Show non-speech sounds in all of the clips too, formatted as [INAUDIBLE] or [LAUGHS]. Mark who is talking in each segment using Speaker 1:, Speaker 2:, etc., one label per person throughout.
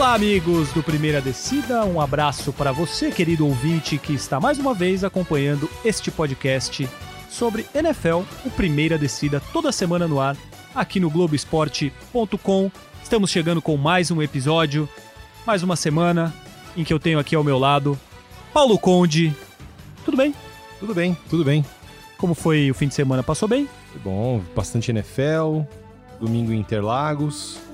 Speaker 1: Olá, amigos do Primeira Descida. Um abraço para você, querido ouvinte, que está mais uma vez acompanhando este podcast sobre NFL, o Primeira Descida, toda semana no ar, aqui no Globoesporte.com. Estamos chegando com mais um episódio, mais uma semana em que eu tenho aqui ao meu lado Paulo Conde. Tudo bem?
Speaker 2: Tudo bem, tudo bem.
Speaker 1: Como foi o fim de semana? Passou bem?
Speaker 2: Foi bom, bastante NFL, domingo em Interlagos.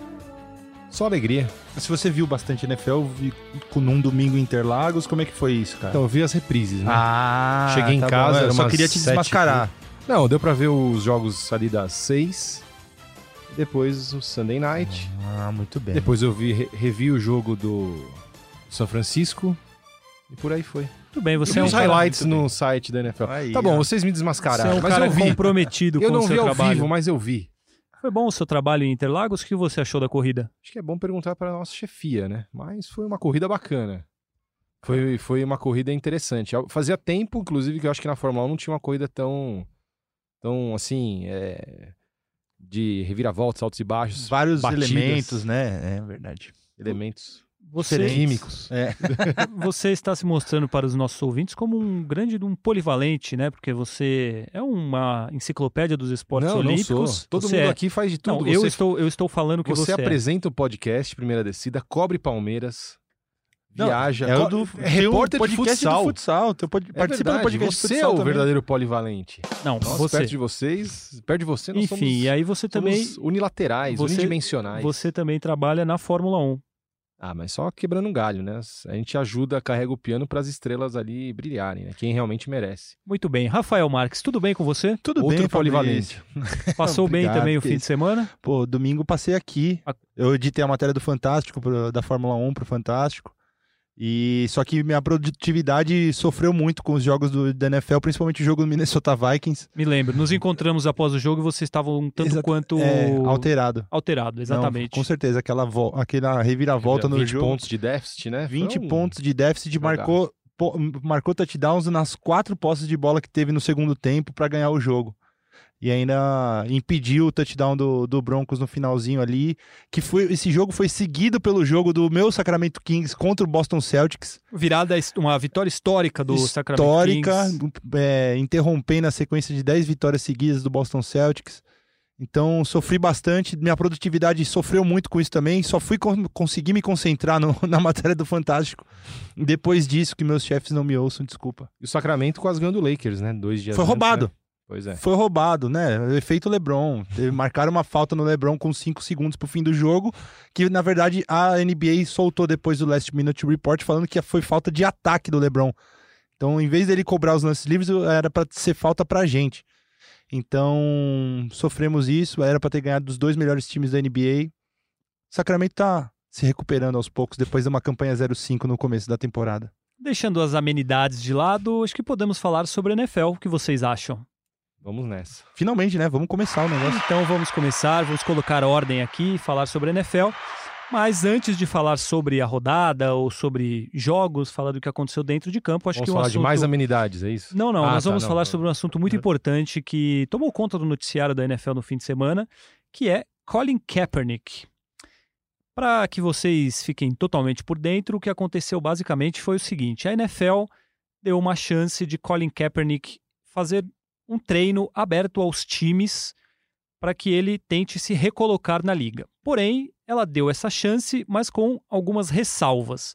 Speaker 2: Só alegria.
Speaker 3: Se você viu bastante NFL vi, num domingo em Interlagos, como é que foi isso, cara?
Speaker 2: Então, eu vi as reprises, né?
Speaker 3: Ah,
Speaker 2: Cheguei em
Speaker 3: tá
Speaker 2: casa,
Speaker 3: bom.
Speaker 2: era
Speaker 3: eu só queria te
Speaker 2: sete
Speaker 3: desmascarar.
Speaker 2: Não, deu pra ver os jogos ali das seis. Depois o Sunday Night.
Speaker 3: Ah, muito bem.
Speaker 2: Depois eu vi, re- revi o jogo do São Francisco. E por aí foi.
Speaker 1: Tudo bem, você
Speaker 2: Você
Speaker 1: é um
Speaker 2: os
Speaker 1: cara,
Speaker 2: highlights
Speaker 3: muito
Speaker 2: no
Speaker 3: bem.
Speaker 2: site da NFL.
Speaker 3: Aí,
Speaker 2: tá bom,
Speaker 3: ó.
Speaker 2: vocês me
Speaker 1: você
Speaker 2: desmascararam,
Speaker 1: é um
Speaker 2: mas
Speaker 1: cara
Speaker 2: eu vi.
Speaker 1: comprometido
Speaker 2: Eu
Speaker 1: com
Speaker 2: não
Speaker 1: o
Speaker 2: vi
Speaker 1: seu
Speaker 2: ao
Speaker 1: trabalho.
Speaker 2: vivo, mas eu vi.
Speaker 1: Foi bom o seu trabalho em Interlagos? O que você achou da corrida?
Speaker 2: Acho que é bom perguntar para nossa chefia, né? Mas foi uma corrida bacana. Foi, foi uma corrida interessante. Fazia tempo, inclusive, que eu acho que na Fórmula 1 não tinha uma corrida tão, tão assim, é, de reviravoltas, altos e baixos,
Speaker 3: Vários
Speaker 2: batidas.
Speaker 3: elementos, né? É verdade.
Speaker 2: elementos
Speaker 1: Você,
Speaker 2: químicos.
Speaker 3: É. [LAUGHS]
Speaker 1: você está se mostrando para os nossos ouvintes como um grande um polivalente, né? Porque você é uma enciclopédia dos esportes
Speaker 2: Não, não
Speaker 1: olímpicos.
Speaker 2: sou. Todo
Speaker 1: Você
Speaker 2: mundo
Speaker 1: é.
Speaker 2: aqui faz de
Speaker 1: Não,
Speaker 2: tudo.
Speaker 1: eu
Speaker 2: você
Speaker 1: estou eu estou falando que
Speaker 2: você
Speaker 1: você, é.
Speaker 2: apresenta o podcast Primeira Descida, cobre Palmeiras,
Speaker 3: Não,
Speaker 2: viaja,
Speaker 3: É o do
Speaker 2: é repórter
Speaker 3: um
Speaker 2: de futsal.
Speaker 3: do futsal. Tu pode,
Speaker 2: É
Speaker 3: participa
Speaker 2: verdade,
Speaker 3: do podcast de
Speaker 2: você
Speaker 3: futsal
Speaker 2: é o
Speaker 3: também.
Speaker 2: verdadeiro polivalente.
Speaker 1: Não,
Speaker 2: Nós,
Speaker 1: você.
Speaker 2: perto de vocês, perto de você, nós
Speaker 1: Enfim,
Speaker 2: somos,
Speaker 1: e aí você também
Speaker 2: unilaterais,
Speaker 1: você-
Speaker 2: unidimensionais.
Speaker 1: você também trabalha na Fórmula 1.
Speaker 2: Ah, mas só quebrando um galho, né? A gente ajuda, carrega o piano para as estrelas ali brilharem, né? Quem realmente merece.
Speaker 1: Muito bem. Rafael Marques, tudo bem com você?
Speaker 3: Tudo
Speaker 2: Outro
Speaker 3: bem,
Speaker 2: polivalente.
Speaker 3: Fabrício. [LAUGHS]
Speaker 1: Passou [LAUGHS] bem também o fim de semana?
Speaker 3: Pô, domingo passei aqui. Eu editei a matéria do Fantástico, pro- da Fórmula 1 pro Fantástico. E só que minha produtividade sofreu muito com os jogos do, da NFL, principalmente o jogo do Minnesota Vikings.
Speaker 1: Me lembro, nos encontramos após o jogo e vocês estavam um tanto
Speaker 3: Exata-
Speaker 1: quanto
Speaker 3: É, alterado.
Speaker 1: alterado, exatamente.
Speaker 3: Não, com certeza, aquela, vo- aquela reviravolta no
Speaker 2: 20
Speaker 3: jogo.
Speaker 2: pontos de déficit, né?
Speaker 3: 20
Speaker 2: Foi um-
Speaker 3: pontos de déficit,
Speaker 2: jogaço.
Speaker 3: marcou, po- marcou touchdowns nas quatro posses de bola que teve no segundo tempo para ganhar o jogo. E ainda impediu o touchdown do, do Broncos no finalzinho ali. Que foi, esse jogo foi seguido pelo jogo do meu Sacramento Kings contra o Boston Celtics.
Speaker 1: Virada, uma vitória histórica do Sacramento
Speaker 3: histórica,
Speaker 1: Kings.
Speaker 3: é, interrompendo a sequência de 10 vitórias seguidas do Boston Celtics. Então, sofri bastante, minha produtividade sofreu muito com isso também, só fui con- conseguir me concentrar no- [LAUGHS] na matéria do Fantástico depois disso, que meus chefes não me ouçam, desculpa.
Speaker 2: E o Sacramento quase ganhando o Lakers, né? Dois dias
Speaker 3: Foi
Speaker 2: antes,
Speaker 3: roubado,
Speaker 2: né? Pois é.
Speaker 3: foi roubado, né? O efeito LeBron. [LAUGHS] Marcaram uma falta no LeBron com 5 segundos pro fim do jogo, que na verdade a NBA soltou depois do Last Minute Report falando que foi falta de ataque do LeBron. Então, em vez dele cobrar os lances livres, era pra ser falta pra gente. Então, sofremos isso, era pra ter ganhado dos dois melhores times da NBA. Sacramento tá se recuperando aos poucos depois de uma campanha 0-5 no começo da temporada.
Speaker 1: Deixando as amenidades de lado, acho que podemos falar sobre a NFL. O que vocês acham?
Speaker 2: Vamos nessa.
Speaker 3: Finalmente, né? Vamos começar o negócio.
Speaker 1: Então vamos começar, vamos colocar ordem aqui e falar sobre a NFL. Mas antes de falar sobre a rodada ou sobre jogos, falar do que aconteceu dentro de campo, acho
Speaker 2: Vamos
Speaker 1: que um
Speaker 2: falar
Speaker 1: assunto...
Speaker 2: de mais amenidades, é isso?
Speaker 1: Não, não,
Speaker 2: Ah,
Speaker 1: nós
Speaker 2: tá,
Speaker 1: vamos
Speaker 2: não,
Speaker 1: falar
Speaker 2: não.
Speaker 1: sobre um assunto muito importante que tomou conta do noticiário da NFL no fim de semana, que é Colin Kaepernick. Para que vocês fiquem totalmente por dentro, o que aconteceu basicamente foi o seguinte: a NFL deu uma chance de Colin Kaepernick fazer um treino aberto aos times para que ele tente se recolocar na liga. Porém, ela deu essa chance, mas com algumas ressalvas.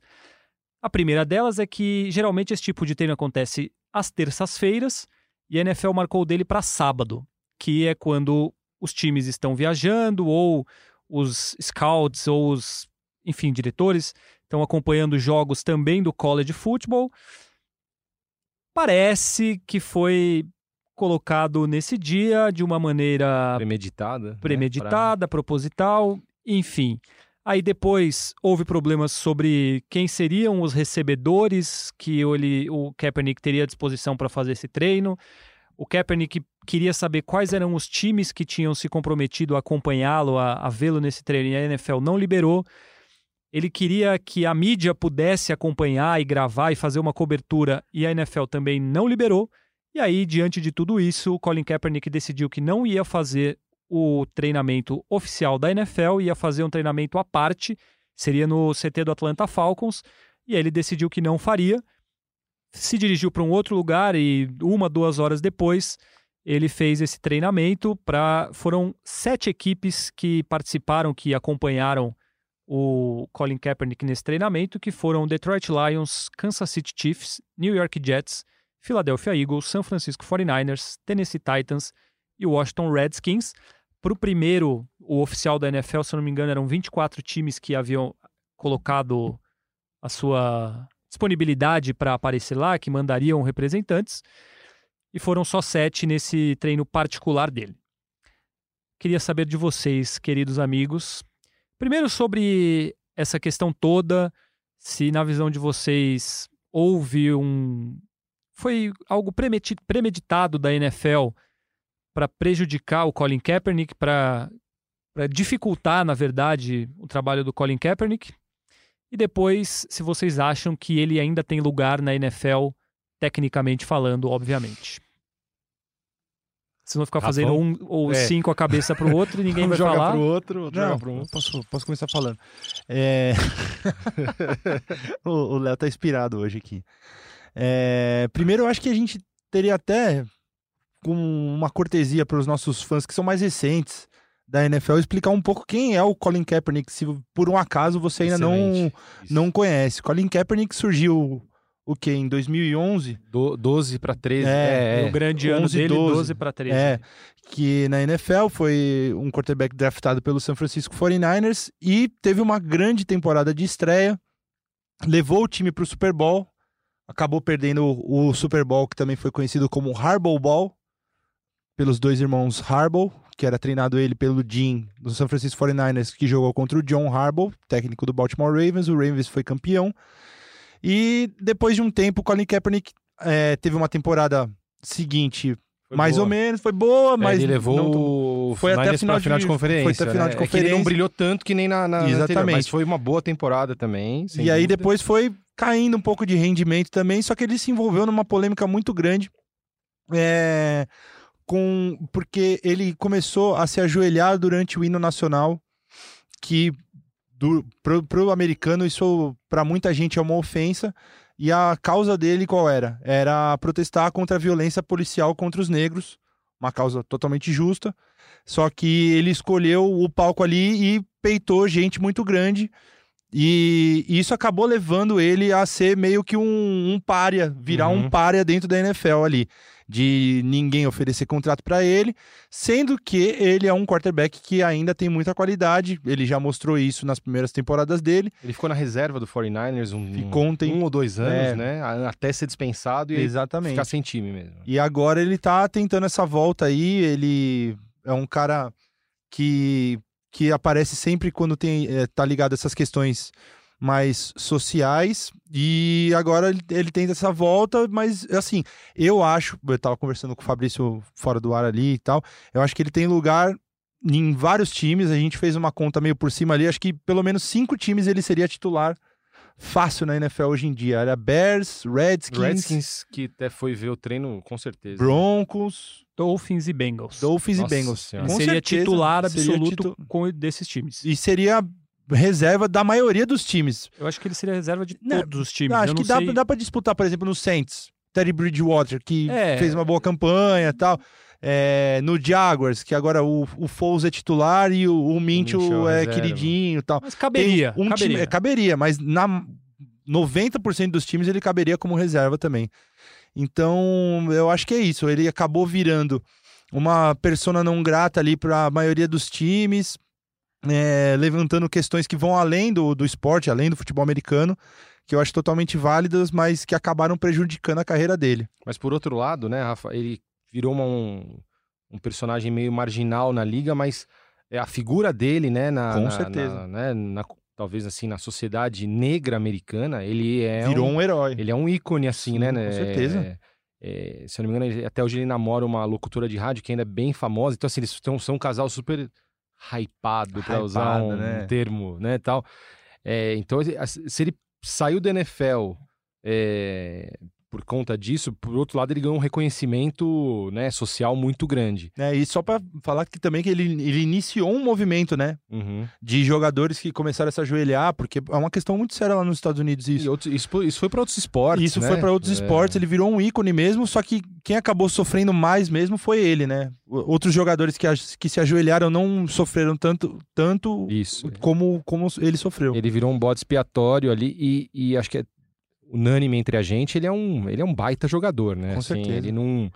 Speaker 1: A primeira delas é que geralmente esse tipo de treino acontece às terças-feiras e a NFL marcou dele para sábado, que é quando os times estão viajando ou os scouts ou os, enfim, diretores estão acompanhando jogos também do college football. Parece que foi colocado nesse dia de uma maneira
Speaker 2: Premeditada. né?
Speaker 1: premeditada, proposital, enfim. Aí depois houve problemas sobre quem seriam os recebedores que ele, o Kaepernick teria à disposição para fazer esse treino. O Kaepernick queria saber quais eram os times que tinham se comprometido a acompanhá-lo, a, a vê-lo nesse treino, e a NFL não liberou. Ele queria que a mídia pudesse acompanhar e gravar e fazer uma cobertura, e a NFL também não liberou. E aí, diante de tudo isso, o Colin Kaepernick decidiu que não ia fazer o treinamento oficial da NFL, ia fazer um treinamento à parte seria no CT do Atlanta Falcons, e aí ele decidiu que não faria, se dirigiu para um outro lugar e uma, duas horas depois ele fez esse treinamento para foram sete equipes que participaram, que acompanharam o Colin Kaepernick nesse treinamento, que foram Detroit Lions, Kansas City Chiefs, New York Jets, Philadelphia Eagles, San Francisco 49ers, Tennessee Titans e Washington Redskins. Para o primeiro, o oficial da NFL, se eu não me engano, eram 24 times que haviam colocado a sua disponibilidade para aparecer lá, que mandariam representantes, e foram só sete nesse treino particular dele. Queria saber de vocês, queridos amigos, primeiro sobre essa questão toda, se na visão de vocês houve um. Foi algo premeditado da NFL para prejudicar o Colin Kaepernick, para dificultar, na verdade, o trabalho do Colin Kaepernick. E depois, se vocês acham que ele ainda tem lugar na NFL, tecnicamente falando, obviamente. Vocês vão ficar fazendo um ou é. cinco a cabeça pro outro e ninguém [LAUGHS] vai
Speaker 2: joga
Speaker 1: falar.
Speaker 2: pro outro, outro
Speaker 3: Não,
Speaker 2: joga pro um.
Speaker 3: Posso, posso começar falando. É... [LAUGHS] o Léo tá inspirado hoje aqui. É... Primeiro, eu acho que a gente teria até com uma cortesia para os nossos fãs que são mais recentes da NFL explicar um pouco quem é o Colin Kaepernick, se por um acaso você ainda não, não conhece. Colin Kaepernick surgiu o que em 2011,
Speaker 2: Do, 12 para 13.
Speaker 3: É,
Speaker 2: é,
Speaker 1: O grande ano
Speaker 3: 11,
Speaker 1: dele,
Speaker 3: 12.
Speaker 1: 12 para 13.
Speaker 3: é, que na NFL foi um quarterback draftado pelo San Francisco 49ers e teve uma grande temporada de estreia, levou o time para o Super Bowl, acabou perdendo o, Super Bowl que também foi conhecido como Harbaugh Bowl pelos dois irmãos Harbaugh, que era treinado ele pelo Jim do San Francisco 49ers, que jogou contra o John Harbaugh, técnico do Baltimore Ravens. O Ravens foi campeão. E depois de um tempo, o Colin Kaepernick eh, teve uma temporada seguinte,
Speaker 2: Foi
Speaker 3: mais
Speaker 2: boa.
Speaker 3: ou menos, foi boa,
Speaker 2: É,
Speaker 3: mas
Speaker 2: ele levou
Speaker 3: não- foi até a final de-
Speaker 2: final de conferência.
Speaker 3: foi até a final
Speaker 2: né?
Speaker 3: de
Speaker 2: É que ele não
Speaker 3: conferência.
Speaker 2: brilhou tanto que nem na, na na anterior,
Speaker 3: Exatamente.
Speaker 2: mas foi uma boa temporada também.
Speaker 3: E aí
Speaker 2: dúvida.
Speaker 3: depois foi caindo um pouco de rendimento também, só que ele se envolveu numa polêmica muito grande. é, com porque ele começou a se ajoelhar durante o hino nacional, que do, pro, pro americano isso para muita gente é uma ofensa. E a causa dele qual era? Era protestar contra a violência policial contra os negros, uma causa totalmente justa. Só que ele escolheu o palco ali e peitou gente muito grande. E isso acabou levando ele a ser meio que um, um pária, virar
Speaker 2: Uhum.
Speaker 3: um pária dentro da NFL ali. De ninguém oferecer contrato para ele, sendo que ele é um quarterback que ainda tem muita qualidade. Ele já mostrou isso nas primeiras temporadas dele.
Speaker 2: Ele ficou na reserva do 49ers um,
Speaker 3: Ficou um tem-
Speaker 2: um ou dois anos,
Speaker 3: É.
Speaker 2: né? Até ser dispensado e
Speaker 3: Exatamente.
Speaker 2: ficar sem time mesmo.
Speaker 3: E agora ele tá tentando essa volta aí. Ele é um cara que, que aparece sempre quando tem, eh, tá ligado a essas questões mais sociais. E agora ele, ele tenta essa volta, mas assim, eu acho. Eu tava conversando com o Fabrício fora do ar ali e tal. Eu acho que ele tem lugar em vários times. A gente fez uma conta meio por cima ali. Acho que pelo menos cinco times ele seria titular fácil na NFL hoje em dia. Era Bears, Redskins,
Speaker 2: Redskins, que até foi ver o treino, com certeza.
Speaker 3: Broncos.
Speaker 1: Dolphins e Bengals.
Speaker 3: Dolphins
Speaker 2: Nossa
Speaker 3: e Bengals.
Speaker 1: Seria
Speaker 3: certeza,
Speaker 1: titular
Speaker 3: seria
Speaker 1: absoluto
Speaker 3: titu-
Speaker 1: com desses times.
Speaker 3: E seria reserva da maioria dos times.
Speaker 1: Eu acho que ele seria reserva de
Speaker 3: Né,
Speaker 1: todos os times.
Speaker 3: Não, acho
Speaker 1: Eu
Speaker 3: que
Speaker 1: não
Speaker 3: dá,
Speaker 1: sei...
Speaker 3: dá pra disputar, por exemplo, no Saints. Teddy Bridgewater, que
Speaker 1: É.
Speaker 3: fez uma boa campanha e tal. É, no Jaguars, que agora o, o Foles é titular e o, o Minchel é
Speaker 2: reserva.
Speaker 3: queridinho e tal.
Speaker 1: Mas caberia.
Speaker 3: Tem um
Speaker 1: caberia.
Speaker 3: Time, é, caberia, mas na 90% dos times ele caberia como reserva também. Então, eu acho que é isso. Ele acabou virando uma persona não grata ali para a maioria dos times, é, levantando questões que vão além do, do esporte, além do futebol americano, que eu acho totalmente válidas, mas que acabaram prejudicando a carreira dele.
Speaker 2: Mas por outro lado, né, Rafa, ele virou uma- um, um personagem meio marginal na liga, mas é a figura dele, né, na,
Speaker 3: Com
Speaker 2: na-
Speaker 3: certeza.
Speaker 2: na- né, na- talvez assim na sociedade negra americana, ele é
Speaker 3: Virou
Speaker 2: um,
Speaker 3: um, herói.
Speaker 2: ele é um ícone assim,
Speaker 3: Sim,
Speaker 2: né,
Speaker 3: com
Speaker 2: né,
Speaker 3: certeza.
Speaker 2: é- é, se eu não me engano, até hoje ele namora uma locutora de rádio que ainda é bem famosa. Então assim, eles são, são um casal super hypado, para usar um
Speaker 3: né?
Speaker 2: termo, né, tal. É, então se ele saiu da NFL é, por conta disso, por outro lado, ele ganhou um reconhecimento né, social muito grande.
Speaker 3: É, e só pra falar que também que ele, ele iniciou um movimento, né?
Speaker 2: Uhum.
Speaker 3: De jogadores que começaram a se ajoelhar, porque é uma questão muito séria lá nos Estados Unidos isso.
Speaker 2: outros- isso, foi- isso foi para outros esportes.
Speaker 3: Isso
Speaker 2: né?
Speaker 3: foi pra outros
Speaker 2: É.
Speaker 3: esportes, ele virou um ícone mesmo, só que quem acabou sofrendo mais mesmo foi ele, né? Outros jogadores que, que se ajoelharam não sofreram tanto, tanto
Speaker 2: Isso.
Speaker 3: como, como ele sofreu.
Speaker 2: Ele virou um bode expiatório ali e, e acho que é unânime entre a gente, ele é um, ele é um baita jogador, né?
Speaker 3: Com certeza.
Speaker 2: Ele não,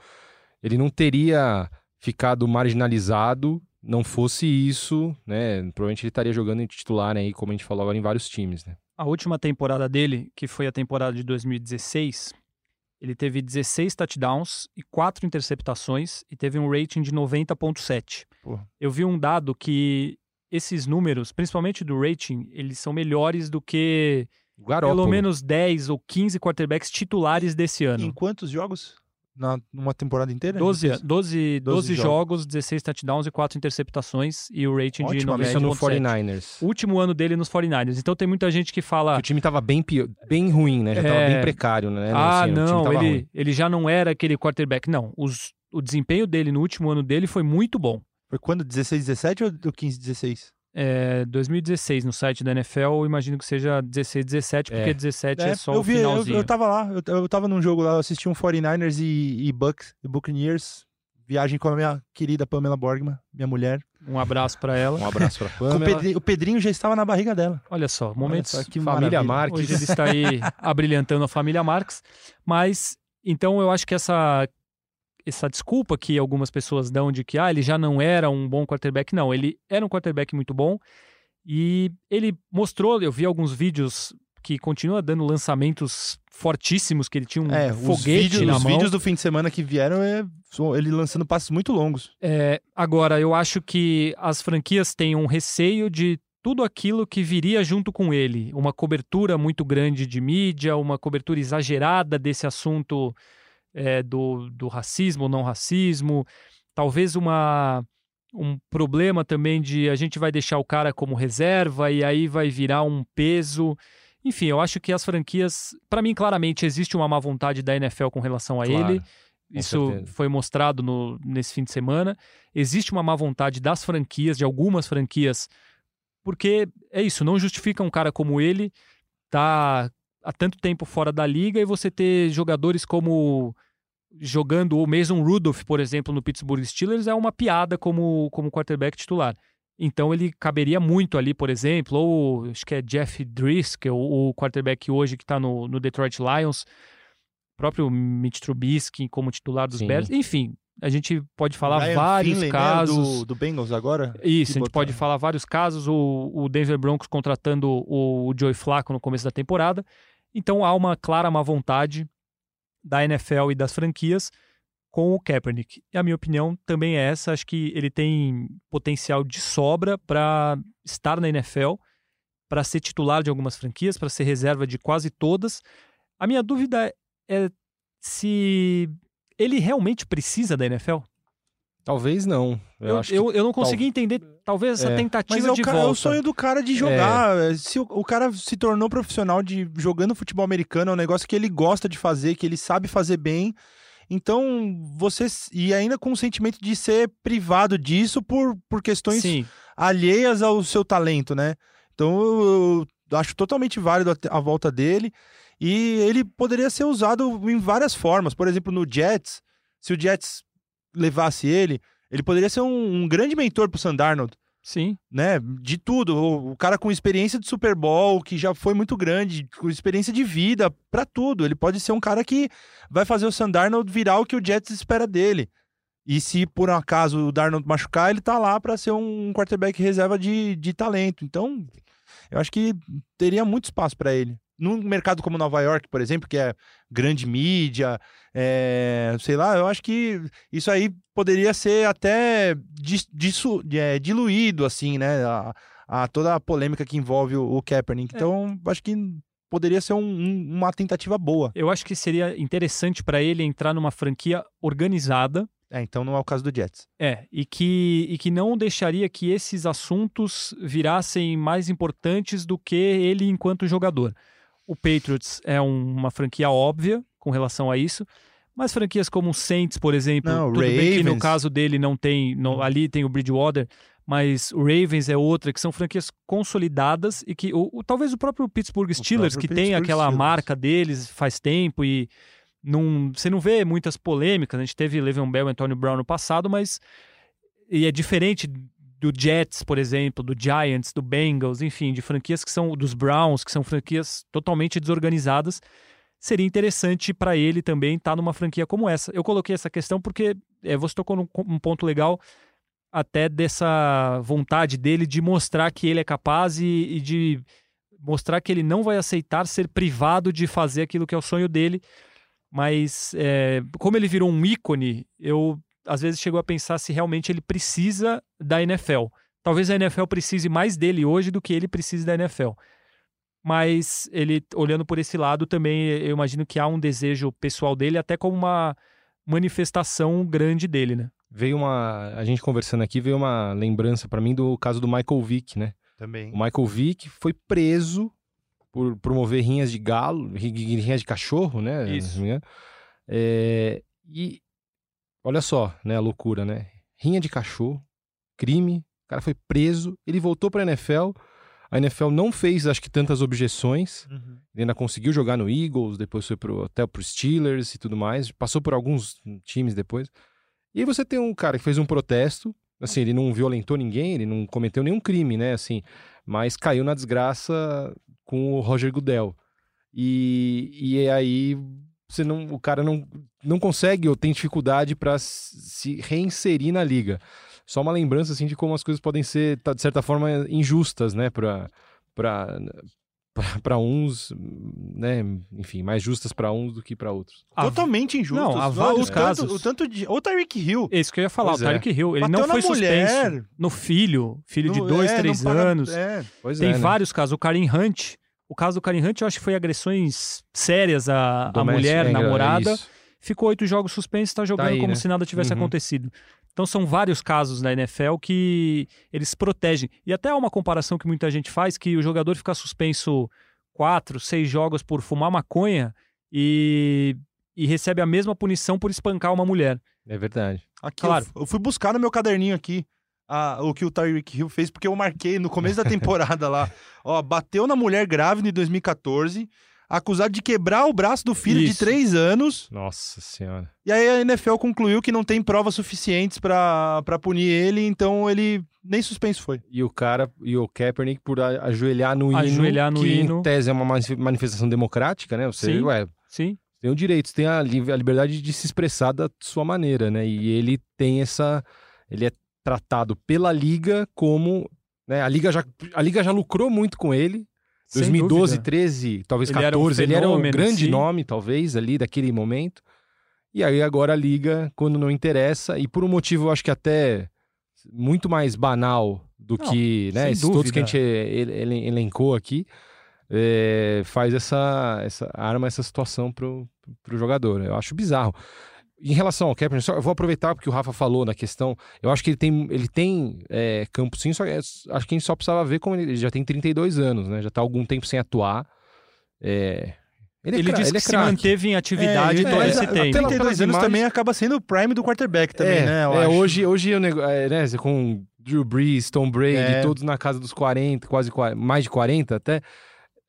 Speaker 2: ele não teria ficado marginalizado não fosse isso, né? Provavelmente ele estaria jogando em titular aí, como a gente falou agora, em vários times, né?
Speaker 1: A última temporada dele, que foi a temporada de 2016, ele teve 16 touchdowns e 4 interceptações e teve um rating de 90.7.
Speaker 3: Porra.
Speaker 1: Eu vi um dado que esses números, principalmente do rating, eles são melhores do que
Speaker 2: O Garoppolo.
Speaker 1: pelo menos 10 ou 15 quarterbacks titulares desse ano.
Speaker 3: Em quantos jogos? Na, numa temporada inteira?
Speaker 1: 12, 12, 12
Speaker 3: 12
Speaker 1: jogos, 16 touchdowns e 4 interceptações e o rating
Speaker 3: Ótima
Speaker 1: de
Speaker 3: média.
Speaker 2: Isso no
Speaker 1: 90.7.
Speaker 2: 49ers.
Speaker 1: O último ano dele nos 49ers. Então tem muita gente que fala
Speaker 2: O time tava bem, bem ruim, né? Já tava
Speaker 1: É.
Speaker 2: bem precário, né?
Speaker 1: Ah,
Speaker 2: Assim, o time
Speaker 1: não,
Speaker 2: tava
Speaker 1: ele,
Speaker 2: ruim.
Speaker 1: ele já não era aquele quarterback. Não, os- o desempenho dele no último ano dele foi muito bom.
Speaker 3: Foi quando? 16, 17 ou 15, 16?
Speaker 1: É, 2016, no site da NFL, eu imagino que seja 16, 17, porque
Speaker 2: É.
Speaker 1: 17 é, só
Speaker 3: eu
Speaker 1: o
Speaker 3: vi, eu,
Speaker 1: finalzinho.
Speaker 3: eu tava lá, eu, eu tava num jogo lá, eu assisti um 49ers e, e Bucks, e Buccaneers, viagem com a minha querida Pamela Borgman, minha mulher.
Speaker 1: Um abraço pra ela.
Speaker 2: Um abraço pra [LAUGHS]
Speaker 3: Com o,
Speaker 2: Pamela.
Speaker 3: Pedrinho, o Pedrinho já estava na barriga dela.
Speaker 1: Olha só, momentos.
Speaker 3: Olha só que
Speaker 2: Família
Speaker 3: maravilha.
Speaker 2: Marques.
Speaker 1: Hoje ele está aí [LAUGHS] abrilhantando a família Marques. Mas, então eu acho que essa, essa desculpa que algumas pessoas dão de que ah, ele já não era um bom quarterback, não. Ele era um quarterback muito bom e ele mostrou, eu vi alguns vídeos que continua dando lançamentos fortíssimos, que ele tinha um
Speaker 3: É, os,
Speaker 1: foguete
Speaker 3: vídeos,
Speaker 1: na
Speaker 3: os
Speaker 1: mão.
Speaker 3: vídeos do fim de semana que vieram é ele lançando passos muito longos.
Speaker 1: É, agora, eu acho que as franquias têm um receio de tudo aquilo que viria junto com ele. Uma cobertura muito grande de mídia, uma cobertura exagerada desse assunto é, do, do racismo ou não racismo. Talvez uma, um problema também de a gente vai deixar o cara como reserva e aí vai virar um peso. Enfim, eu acho que as franquias. Para mim, claramente, existe uma má vontade da NFL com relação a
Speaker 2: Claro,
Speaker 1: ele. Isso foi mostrado no, nesse fim de semana. Existe uma má vontade das franquias, de algumas franquias, porque é isso, não justifica um cara como ele tá há tanto tempo fora da liga e você ter jogadores como jogando o Mason Rudolph, por exemplo, no Pittsburgh Steelers é uma piada como como quarterback titular. Então ele caberia muito ali, por exemplo, ou acho que é Jeff Driscoll, o quarterback hoje que está no, no Detroit Lions, próprio Mitch Trubisky como titular dos
Speaker 2: Sim.
Speaker 1: Bears. Enfim, a gente pode falar
Speaker 3: Ryan
Speaker 1: vários
Speaker 3: Finley, né,
Speaker 1: casos.
Speaker 3: do, do Bengals agora.
Speaker 1: Isso,
Speaker 3: que
Speaker 1: a gente pode falar vários casos. O, o Denver Broncos contratando o, o Joey Flacco no começo da temporada. Então há uma clara má vontade da NFL e das franquias com o Kaepernick. E a minha opinião também é essa. Acho que ele tem potencial de sobra para estar na NFL, para ser titular de algumas franquias, para ser reserva de quase todas. A minha dúvida é se ele realmente precisa da NFL.
Speaker 2: Talvez não. Eu,
Speaker 1: Eu, eu, eu não consegui entender, talvez, essa
Speaker 2: É.
Speaker 1: tentativa
Speaker 3: Mas é o,
Speaker 1: de
Speaker 3: ca- é
Speaker 1: volta.
Speaker 3: o sonho do cara de jogar. Se o, o cara se tornou profissional de jogando futebol americano, é um negócio que ele gosta de fazer, que ele sabe fazer bem. Então, você. E ainda com o sentimento de ser privado disso por, por questões
Speaker 1: Sim,
Speaker 3: alheias ao seu talento, né? Então eu, eu acho totalmente válido a, a volta dele. E ele poderia ser usado em várias formas. Por exemplo, no Jets, se o Jets levasse ele, ele poderia ser um, um grande mentor pro Sandarnold
Speaker 1: sim.
Speaker 3: né? De tudo. O, o cara com experiência de Super Bowl, que já foi muito grande, com experiência de vida, pra tudo. Ele pode ser um cara que vai fazer o Sam Darnold virar o que o Jets espera dele. E se por um acaso o Darnold machucar, ele tá lá pra ser um quarterback reserva de, de talento. Então, eu acho que teria muito espaço pra ele. Num mercado como Nova York, por exemplo, que é grande mídia, é, sei lá, eu acho que isso aí poderia ser até dis- disso- é, diluído, assim, né? A, a toda a polêmica que envolve o, o Kaepernick.
Speaker 1: É.
Speaker 3: Então, acho que poderia ser um- um- uma tentativa boa.
Speaker 1: Eu acho que seria interessante para ele entrar numa franquia organizada,
Speaker 3: É, então não é o caso do Jets.
Speaker 1: é, e que, e que não deixaria que esses assuntos virassem mais importantes do que ele enquanto jogador. O Patriots é um- uma franquia óbvia, com relação a isso. Mas franquias como o Saints, por exemplo,
Speaker 3: Não,
Speaker 1: tudo bem que no
Speaker 3: Ravens.
Speaker 1: caso dele não tem, não- ali tem o Bridgewater, mas o Ravens é outra, que são franquias consolidadas e que talvez o próprio Pittsburgh Steelers,
Speaker 3: próprio
Speaker 1: que tem
Speaker 3: Pittsburgh
Speaker 1: aquela
Speaker 3: Steelers.
Speaker 1: marca deles faz tempo e não, você não vê muitas polêmicas. A gente teve Le'Veon Bell e Antonio Brown no passado, mas e é diferente do Jets, por exemplo, do Giants, do Bengals, enfim, de franquias que são dos Browns, que são franquias totalmente desorganizadas. Seria interessante para ele também estar numa franquia como essa. Eu coloquei essa questão porque é, você tocou num, um ponto legal até dessa vontade dele de mostrar que ele é capaz e, e de mostrar que ele não vai aceitar ser privado de fazer aquilo que é o sonho dele. Mas é, como ele virou um ícone, eu às vezes chego a pensar se realmente ele precisa da NFL. Talvez a NFL precise mais dele hoje do que ele precise da NFL. Mas ele, olhando por esse lado, também eu imagino que há um desejo pessoal dele, até como uma manifestação grande dele, né?
Speaker 2: Veio uma. A gente conversando aqui, veio uma lembrança pra mim do caso do Michael Vick, né?
Speaker 3: Também.
Speaker 2: O Michael Vick foi preso por promover rinhas de galo, ri- rinhas de cachorro, né?
Speaker 1: Isso.
Speaker 2: É, e olha só, né, a loucura, né? Rinha de cachorro, crime, o cara foi preso, ele voltou pra NFL, a NFL não fez, acho que, tantas objeções,
Speaker 3: Uhum.
Speaker 2: ele ainda conseguiu jogar no Eagles, depois foi pro, até pro Steelers e tudo mais, passou por alguns times depois. E aí você tem um cara que fez um protesto, assim, ele não violentou ninguém, ele não cometeu nenhum crime, né, assim, mas caiu na desgraça com o Roger Goodell. E, e aí você não, o cara não, não consegue ou tem dificuldade para se reinserir na liga. Só uma lembrança assim de como as coisas podem ser tá, de certa forma injustas, né, para para para uns, né, enfim, mais justas para uns do que para outros.
Speaker 3: Totalmente injusto.
Speaker 1: Não, há vários
Speaker 3: o
Speaker 1: casos.
Speaker 3: Tanto, o tanto de... O Tyreek Hill.
Speaker 1: É isso que eu ia falar,
Speaker 2: Pois
Speaker 1: o
Speaker 2: é.
Speaker 1: Tyreek Hill. Ele
Speaker 3: Bateu
Speaker 1: não foi suspenso
Speaker 3: mulher.
Speaker 1: no filho, filho de
Speaker 3: no-
Speaker 1: dois,
Speaker 3: é,
Speaker 1: três anos.
Speaker 3: É.
Speaker 2: Pois
Speaker 1: Tem
Speaker 2: é, né?
Speaker 1: vários casos. O Karim Hunt, o caso do Karim Hunt, eu acho que foi agressões sérias à, à mulher,
Speaker 2: é
Speaker 1: namorada.
Speaker 2: isso.
Speaker 1: Ficou oito jogos suspensos e está jogando
Speaker 2: aí,
Speaker 1: como
Speaker 2: né?
Speaker 1: se nada tivesse
Speaker 2: Uhum.
Speaker 1: acontecido. Então são vários casos na NFL que eles protegem. E até há uma comparação que muita gente faz, que o jogador fica suspenso quatro, seis jogos por fumar maconha e, e recebe a mesma punição por espancar uma mulher.
Speaker 2: É verdade.
Speaker 3: Aqui,
Speaker 1: Claro.
Speaker 3: eu, eu fui buscar no meu caderninho aqui ah, o que o Tyreek Hill fez, porque eu marquei no começo da temporada lá. [LAUGHS] Ó, bateu na mulher grávida em 2014, acusado de quebrar o braço do filho de
Speaker 1: Isso.
Speaker 3: 3 anos.
Speaker 2: Nossa senhora.
Speaker 3: E aí a NFL concluiu que não tem provas suficientes pra pra punir ele, então ele nem suspenso foi.
Speaker 2: E o cara, e o Kaepernick por a- ajoelhar no hino,
Speaker 1: Ajoelhar no
Speaker 2: que
Speaker 1: hino.
Speaker 2: em tese é uma mani- manifestação democrática, né? Você,
Speaker 1: Sim.
Speaker 2: ué,
Speaker 1: Sim.
Speaker 2: tem o direito, você tem a, li- a liberdade de se expressar da sua maneira, né? E ele tem essa, ele é tratado pela liga como, né? A liga já, a liga já lucrou muito com ele.
Speaker 1: Sem
Speaker 2: 2012,
Speaker 1: dúvida.
Speaker 2: 13, talvez
Speaker 1: Ele era um
Speaker 2: 14, ele era um
Speaker 1: fenômeno,
Speaker 2: grande
Speaker 1: sim.
Speaker 2: nome, talvez, ali daquele momento. E aí agora a liga, quando não interessa, e por um motivo, eu acho que até muito mais banal do
Speaker 1: Não,
Speaker 2: que, né, esses todos que a gente ele- ele- elencou aqui, é, faz essa, essa arma essa situação pro, pro jogador. Eu acho bizarro. Em relação ao Kaepernick, só, eu vou aproveitar porque o Rafa falou na questão. Eu acho que ele tem, ele tem é, campo sim, só que é- acho que a gente só precisava ver como ele, ele já tem 32 anos, né? Já tá há algum tempo sem atuar. É, ele é
Speaker 1: Ele disse
Speaker 2: ele é
Speaker 1: que se
Speaker 2: craque.
Speaker 1: manteve em atividade
Speaker 3: É,
Speaker 1: todo
Speaker 2: é,
Speaker 1: esse
Speaker 2: é,
Speaker 1: tempo.
Speaker 2: pela-
Speaker 3: 32
Speaker 2: pelas
Speaker 3: anos
Speaker 2: imagens-
Speaker 3: também acaba sendo o prime do quarterback também,
Speaker 2: é,
Speaker 3: né? eu
Speaker 2: é,
Speaker 3: acho.
Speaker 2: hoje, hoje o nego- é, né, com Drew Brees, Tom Brady,
Speaker 3: É.
Speaker 2: todos na casa dos 40, quase 40, mais de 40 até.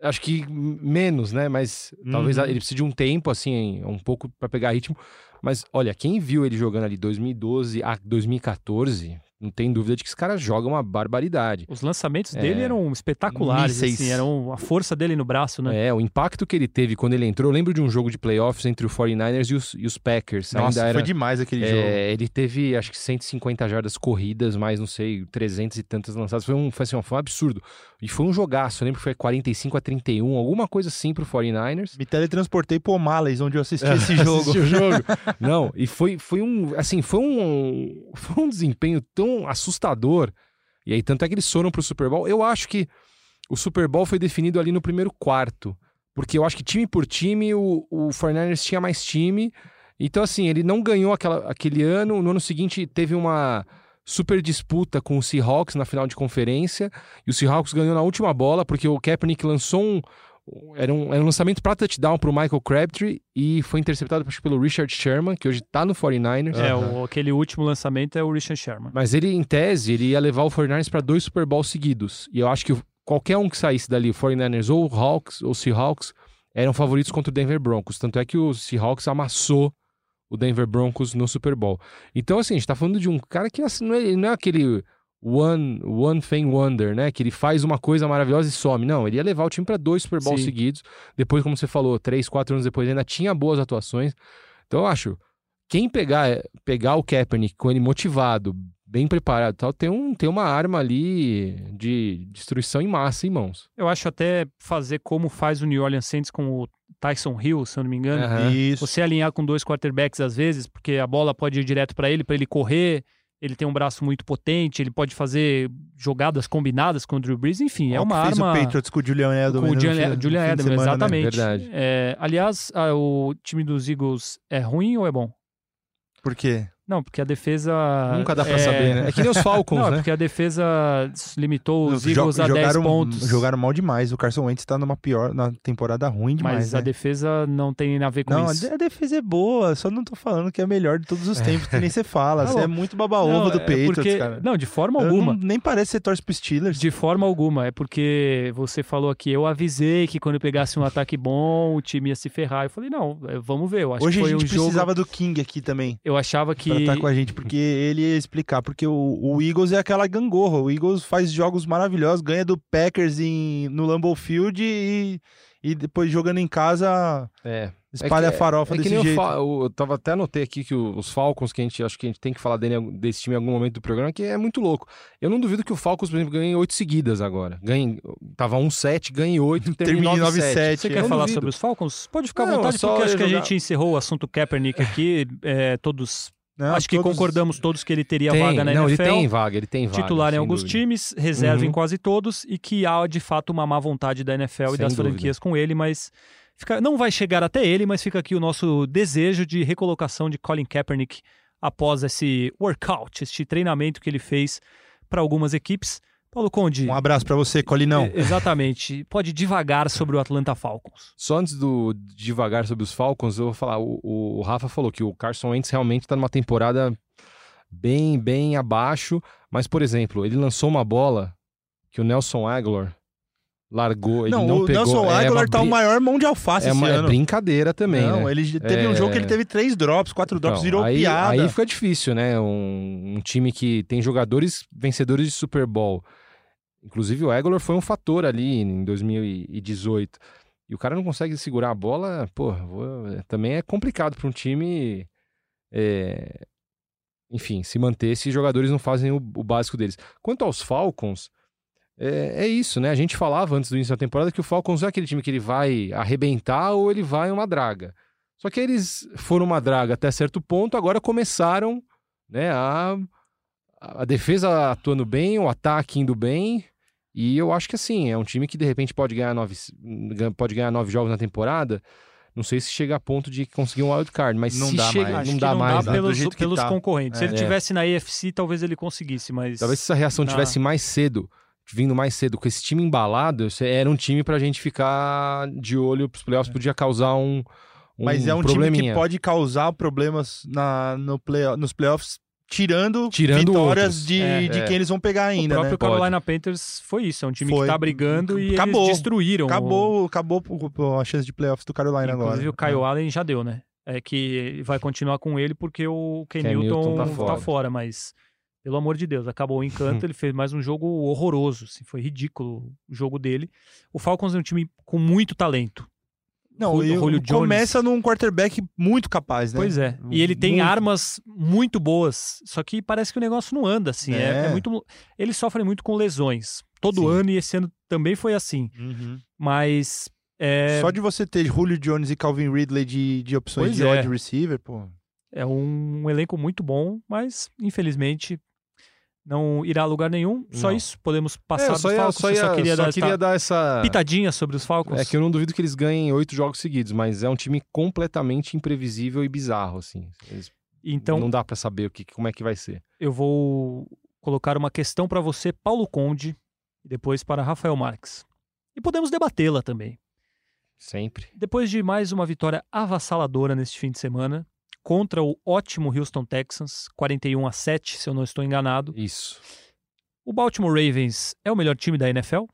Speaker 2: Acho que menos, né? Mas talvez
Speaker 3: Uhum.
Speaker 2: ele precise de um tempo, assim, um pouco pra pegar ritmo. Mas olha, quem viu ele jogando ali 2012 a 2014, não tem dúvida de que esse cara joga uma barbaridade.
Speaker 1: Os lançamentos
Speaker 2: É.
Speaker 1: dele eram espetaculares,
Speaker 3: Mísseis.
Speaker 1: assim, eram a força dele no braço, né?
Speaker 2: É, o impacto que ele teve quando ele entrou. Eu lembro de um jogo de playoffs entre o 49ers e os, e os Packers.
Speaker 3: Nossa,
Speaker 2: Ainda
Speaker 3: foi
Speaker 2: era,
Speaker 3: demais aquele
Speaker 2: é,
Speaker 3: jogo.
Speaker 2: Ele teve, acho que 150 jardas corridas, mais não sei, 300 e tantas lançadas. Foi um, foi, assim, foi um absurdo. E foi um jogaço. Eu lembro que foi 45 a 31, alguma coisa assim pro 49ers.
Speaker 3: Me teletransportei pro O'Malley's, onde eu assisti [LAUGHS] esse jogo.
Speaker 2: Assistiu o jogo. [LAUGHS] Não, e foi, foi um, assim, foi um, foi um desempenho tão assustador. E aí, tanto é que eles foram pro Super Bowl. Eu acho que o Super Bowl foi definido ali no primeiro quarto. Porque eu acho que time por time, o, o 49ers tinha mais time. Então, assim, ele não ganhou aquela, aquele ano. No ano seguinte, teve uma super disputa com o Seahawks na final de conferência. E o Seahawks ganhou na última bola, porque o Kaepernick lançou um, era um, era um lançamento para touchdown pro Michael Crabtree e foi interceptado acho, pelo Richard Sherman, que hoje tá no 49ers.
Speaker 1: É,
Speaker 3: Aham.
Speaker 1: o- aquele último lançamento é o Richard Sherman.
Speaker 2: Mas ele, em tese, ele ia levar o 49ers para dois Super Bowls seguidos. E eu acho que o- qualquer um que saísse dali, o 49ers ou o Hawks ou Seahawks, eram favoritos contra o Denver Broncos. Tanto é que o Seahawks amassou o Denver Broncos no Super Bowl. Então, assim, a gente tá falando de um cara que assim, não, é, não é aquele one, one thing wonder, né? Que ele faz uma coisa maravilhosa e some. Não, ele ia levar o time para dois Super Bowls
Speaker 1: Sim.
Speaker 2: seguidos. Depois, como você falou, três, quatro anos depois, ainda tinha boas atuações. Então, eu acho, quem pegar, pegar o Kaepernick com ele motivado, bem preparado e tal, tem, um, tem uma arma ali de destruição em massa em mãos.
Speaker 1: Eu acho até fazer como faz o New Orleans Saints com o Tyson Hill, se eu não me engano.
Speaker 3: Isso.
Speaker 1: Você alinhar com dois quarterbacks às vezes, porque a bola pode ir direto para ele, para ele correr. Ele tem um braço muito potente, ele pode fazer jogadas combinadas com o Drew Brees, enfim, é uma
Speaker 3: fez
Speaker 1: arma.
Speaker 3: o Patriots com o Julian Edelman.
Speaker 1: com o
Speaker 3: no
Speaker 1: Julian,
Speaker 3: fim-
Speaker 1: Julian Edelman,
Speaker 3: semana, né?
Speaker 1: exatamente.
Speaker 2: Verdade.
Speaker 1: É, aliás, a- o time dos Eagles é ruim ou é bom?
Speaker 3: Por quê?
Speaker 1: Não, porque a defesa.
Speaker 2: Nunca dá pra
Speaker 1: é...
Speaker 2: saber, né? É que nem os [LAUGHS] Falcons,
Speaker 1: Não, é
Speaker 2: né?
Speaker 1: porque a defesa limitou os Eagles a 10
Speaker 3: jogaram,
Speaker 1: pontos.
Speaker 3: Jogaram mal demais. O Carson Wentz tá numa pior, na temporada ruim demais.
Speaker 1: mas a
Speaker 3: né?
Speaker 1: defesa não tem a ver com
Speaker 3: Não, a
Speaker 1: isso.
Speaker 3: a defesa é boa, só não tô falando que é a melhor de todos os tempos, que nem você fala.
Speaker 1: Tá
Speaker 3: Você é muito baba-ovo do
Speaker 1: é
Speaker 3: Patriots,
Speaker 1: porque...
Speaker 3: cara.
Speaker 1: Não, de forma
Speaker 3: Eu
Speaker 1: alguma.
Speaker 3: não- nem parece que você torce pro Steelers.
Speaker 1: De forma alguma. É porque você falou aqui, eu avisei que quando pegasse um ataque bom, o time ia se ferrar. Eu falei, não, é, vamos ver. Eu acho
Speaker 3: Hoje
Speaker 1: que
Speaker 3: a
Speaker 1: foi
Speaker 3: gente
Speaker 1: um jogo.
Speaker 3: precisava do King aqui também.
Speaker 1: Eu achava que.
Speaker 3: Pra estar com a gente, porque ele ia explicar. Porque o, o Eagles é aquela gangorra. O Eagles faz jogos maravilhosos, ganha do Packers em, no Lambeau Field e, e depois jogando em casa
Speaker 2: É.
Speaker 3: espalha
Speaker 2: É que-
Speaker 3: a farofa
Speaker 2: é que
Speaker 3: desse jeito.
Speaker 2: Eu, eu tava até anotei aqui que os Falcons, que a gente acho que a gente tem que falar dele, desse time em algum momento do programa, que é muito louco. Eu não duvido que o Falcons, por exemplo, ganhe oito seguidas agora. Ganhe, tava 1-7, ganhe 8, termine
Speaker 3: Termine
Speaker 2: 9-7.
Speaker 3: 9-7.
Speaker 1: Você
Speaker 3: Eu
Speaker 1: quer falar
Speaker 2: duvido.
Speaker 1: sobre os Falcons? Pode ficar à vontade,
Speaker 2: é só
Speaker 1: porque acho que a
Speaker 2: jogar-
Speaker 1: gente encerrou o assunto Kaepernick aqui. é, todos.
Speaker 3: Não,
Speaker 1: acho que
Speaker 3: todos-
Speaker 1: concordamos todos que ele teria
Speaker 2: Tem,
Speaker 1: vaga na
Speaker 2: não,
Speaker 1: NFL.
Speaker 2: ele tem vaga, ele tem vaga.
Speaker 1: titular em alguns
Speaker 2: dúvida.
Speaker 1: times, reserva em
Speaker 2: Uhum.
Speaker 1: quase todos, e que há de fato uma má vontade da NFL e
Speaker 2: Sem
Speaker 1: das
Speaker 2: dúvida.
Speaker 1: franquias com ele, mas fica- não vai chegar até ele, mas fica aqui o nosso desejo de recolocação de Colin Kaepernick após esse workout, este treinamento que ele fez para algumas equipes. Paulo Conde,
Speaker 3: Um abraço pra você, Colinão.
Speaker 1: exatamente, pode devagar sobre o Atlanta Falcons.
Speaker 2: Só antes do de devagar sobre os Falcons, eu vou falar. O, o Rafa falou que o Carson Wentz realmente tá numa temporada bem, bem abaixo. Mas, por exemplo, ele lançou uma bola que o Nelson Aguilar largou. Ele
Speaker 3: não,
Speaker 2: não,
Speaker 3: o
Speaker 2: pegou.
Speaker 3: Nelson
Speaker 2: é
Speaker 3: Aguilar
Speaker 2: uma
Speaker 3: tá o maior mão de alface
Speaker 2: é, uma, é
Speaker 3: ano.
Speaker 2: brincadeira também,
Speaker 3: não,
Speaker 2: né?
Speaker 3: ele teve
Speaker 2: É.
Speaker 3: um jogo que ele teve três drops, quatro drops,
Speaker 2: Então,
Speaker 3: virou
Speaker 2: aí,
Speaker 3: piada.
Speaker 2: Aí fica difícil, né? Um, um time que tem jogadores vencedores de Super Bowl. Inclusive o Aguilar foi um fator ali em 2018. E o cara não consegue segurar a bola, pô, vou- também é complicado para um time, é, enfim, se manter se jogadores não fazem o, o básico deles. Quanto aos Falcons, é, é isso, né? A gente falava antes do início da temporada que o Falcons é aquele time que ele vai arrebentar ou ele vai uma draga. Só que eles foram uma draga até certo ponto, agora começaram né, a, a defesa atuando bem, o ataque indo bem. E eu acho que assim, é um time que de repente pode ganhar nove, pode ganhar nove jogos na temporada. Não sei se chega a ponto de conseguir um wild card, mas
Speaker 3: Não
Speaker 2: se
Speaker 3: dá
Speaker 2: chega,
Speaker 3: mais.
Speaker 2: Não dá
Speaker 1: não
Speaker 2: mais.
Speaker 1: dá
Speaker 2: né?
Speaker 3: do
Speaker 1: pelos, pelos
Speaker 3: tá.
Speaker 1: concorrentes. Se
Speaker 3: É.
Speaker 1: ele tivesse na AFC, talvez ele conseguisse, mas
Speaker 2: Talvez se essa reação
Speaker 1: na-
Speaker 2: tivesse mais cedo, vindo mais cedo, com esse time embalado, se- era um time pra gente ficar de olho pros playoffs, podia causar um, um
Speaker 3: Mas é um time que pode causar problemas na, no play, nos playoffs, tirando,
Speaker 2: Tirando
Speaker 3: vitórias
Speaker 2: outros.
Speaker 3: de,
Speaker 1: É.
Speaker 3: de
Speaker 2: É.
Speaker 3: quem eles vão pegar
Speaker 1: o
Speaker 3: ainda,
Speaker 1: próprio
Speaker 3: né?
Speaker 1: Carolina Panthers foi isso. É um time
Speaker 3: Foi.
Speaker 1: que tá brigando e
Speaker 3: Acabou.
Speaker 1: eles destruíram. o-
Speaker 3: Acabou, acabou o- a chance de playoffs do Carolina
Speaker 1: Inclusive
Speaker 3: agora.
Speaker 1: o Kyle Allen já deu, né? É que vai continuar com ele porque o Ken
Speaker 2: Ken
Speaker 1: Newton
Speaker 2: Newton tá
Speaker 1: tá
Speaker 2: fora.
Speaker 1: fora. mas pelo amor de Deus, acabou o encanto, [LAUGHS] ele fez mais um jogo horroroso, assim, foi ridículo o jogo dele. O Falcons é um time com muito talento.
Speaker 3: Não, e
Speaker 1: Jones.
Speaker 3: começa num quarterback muito capaz, né?
Speaker 1: Pois é. E ele tem
Speaker 3: Muito.
Speaker 1: armas muito boas, só que parece que o negócio não anda, assim. É,
Speaker 3: É.
Speaker 1: é muito. Eles sofrem muito com lesões. Todo
Speaker 3: Sim.
Speaker 1: ano, e esse ano também foi assim.
Speaker 3: Uhum.
Speaker 1: Mas. é,
Speaker 3: Só de você ter Julio Jones e Calvin Ridley de, de opções
Speaker 1: Pois
Speaker 3: de
Speaker 1: é.
Speaker 3: wide receiver, pô.
Speaker 1: É um elenco muito bom, mas infelizmente não irá a lugar nenhum. Só
Speaker 2: Não.
Speaker 1: isso, podemos
Speaker 2: É,
Speaker 1: passar
Speaker 2: eu
Speaker 1: dos
Speaker 2: só, ia,
Speaker 1: Falcons.
Speaker 2: só, ia-
Speaker 1: só queria
Speaker 2: só
Speaker 1: dar
Speaker 2: queria
Speaker 1: essa
Speaker 2: dar essa.
Speaker 1: pitadinha sobre os Falcons.
Speaker 2: É que eu não duvido que eles ganhem oito jogos seguidos, mas é um time completamente imprevisível e bizarro, assim. Eles-
Speaker 1: Então,
Speaker 2: não dá pra saber o que, como é que vai ser.
Speaker 1: eu vou colocar uma questão para você, Paulo Conde, e depois para Rafael Marques. E podemos debatê-la também.
Speaker 2: Sempre.
Speaker 1: Depois de mais uma vitória avassaladora neste fim de semana, contra o ótimo Houston Texans, 41 a 7, se eu não estou enganado.
Speaker 2: Isso.
Speaker 1: O Baltimore Ravens é o melhor time da NFL?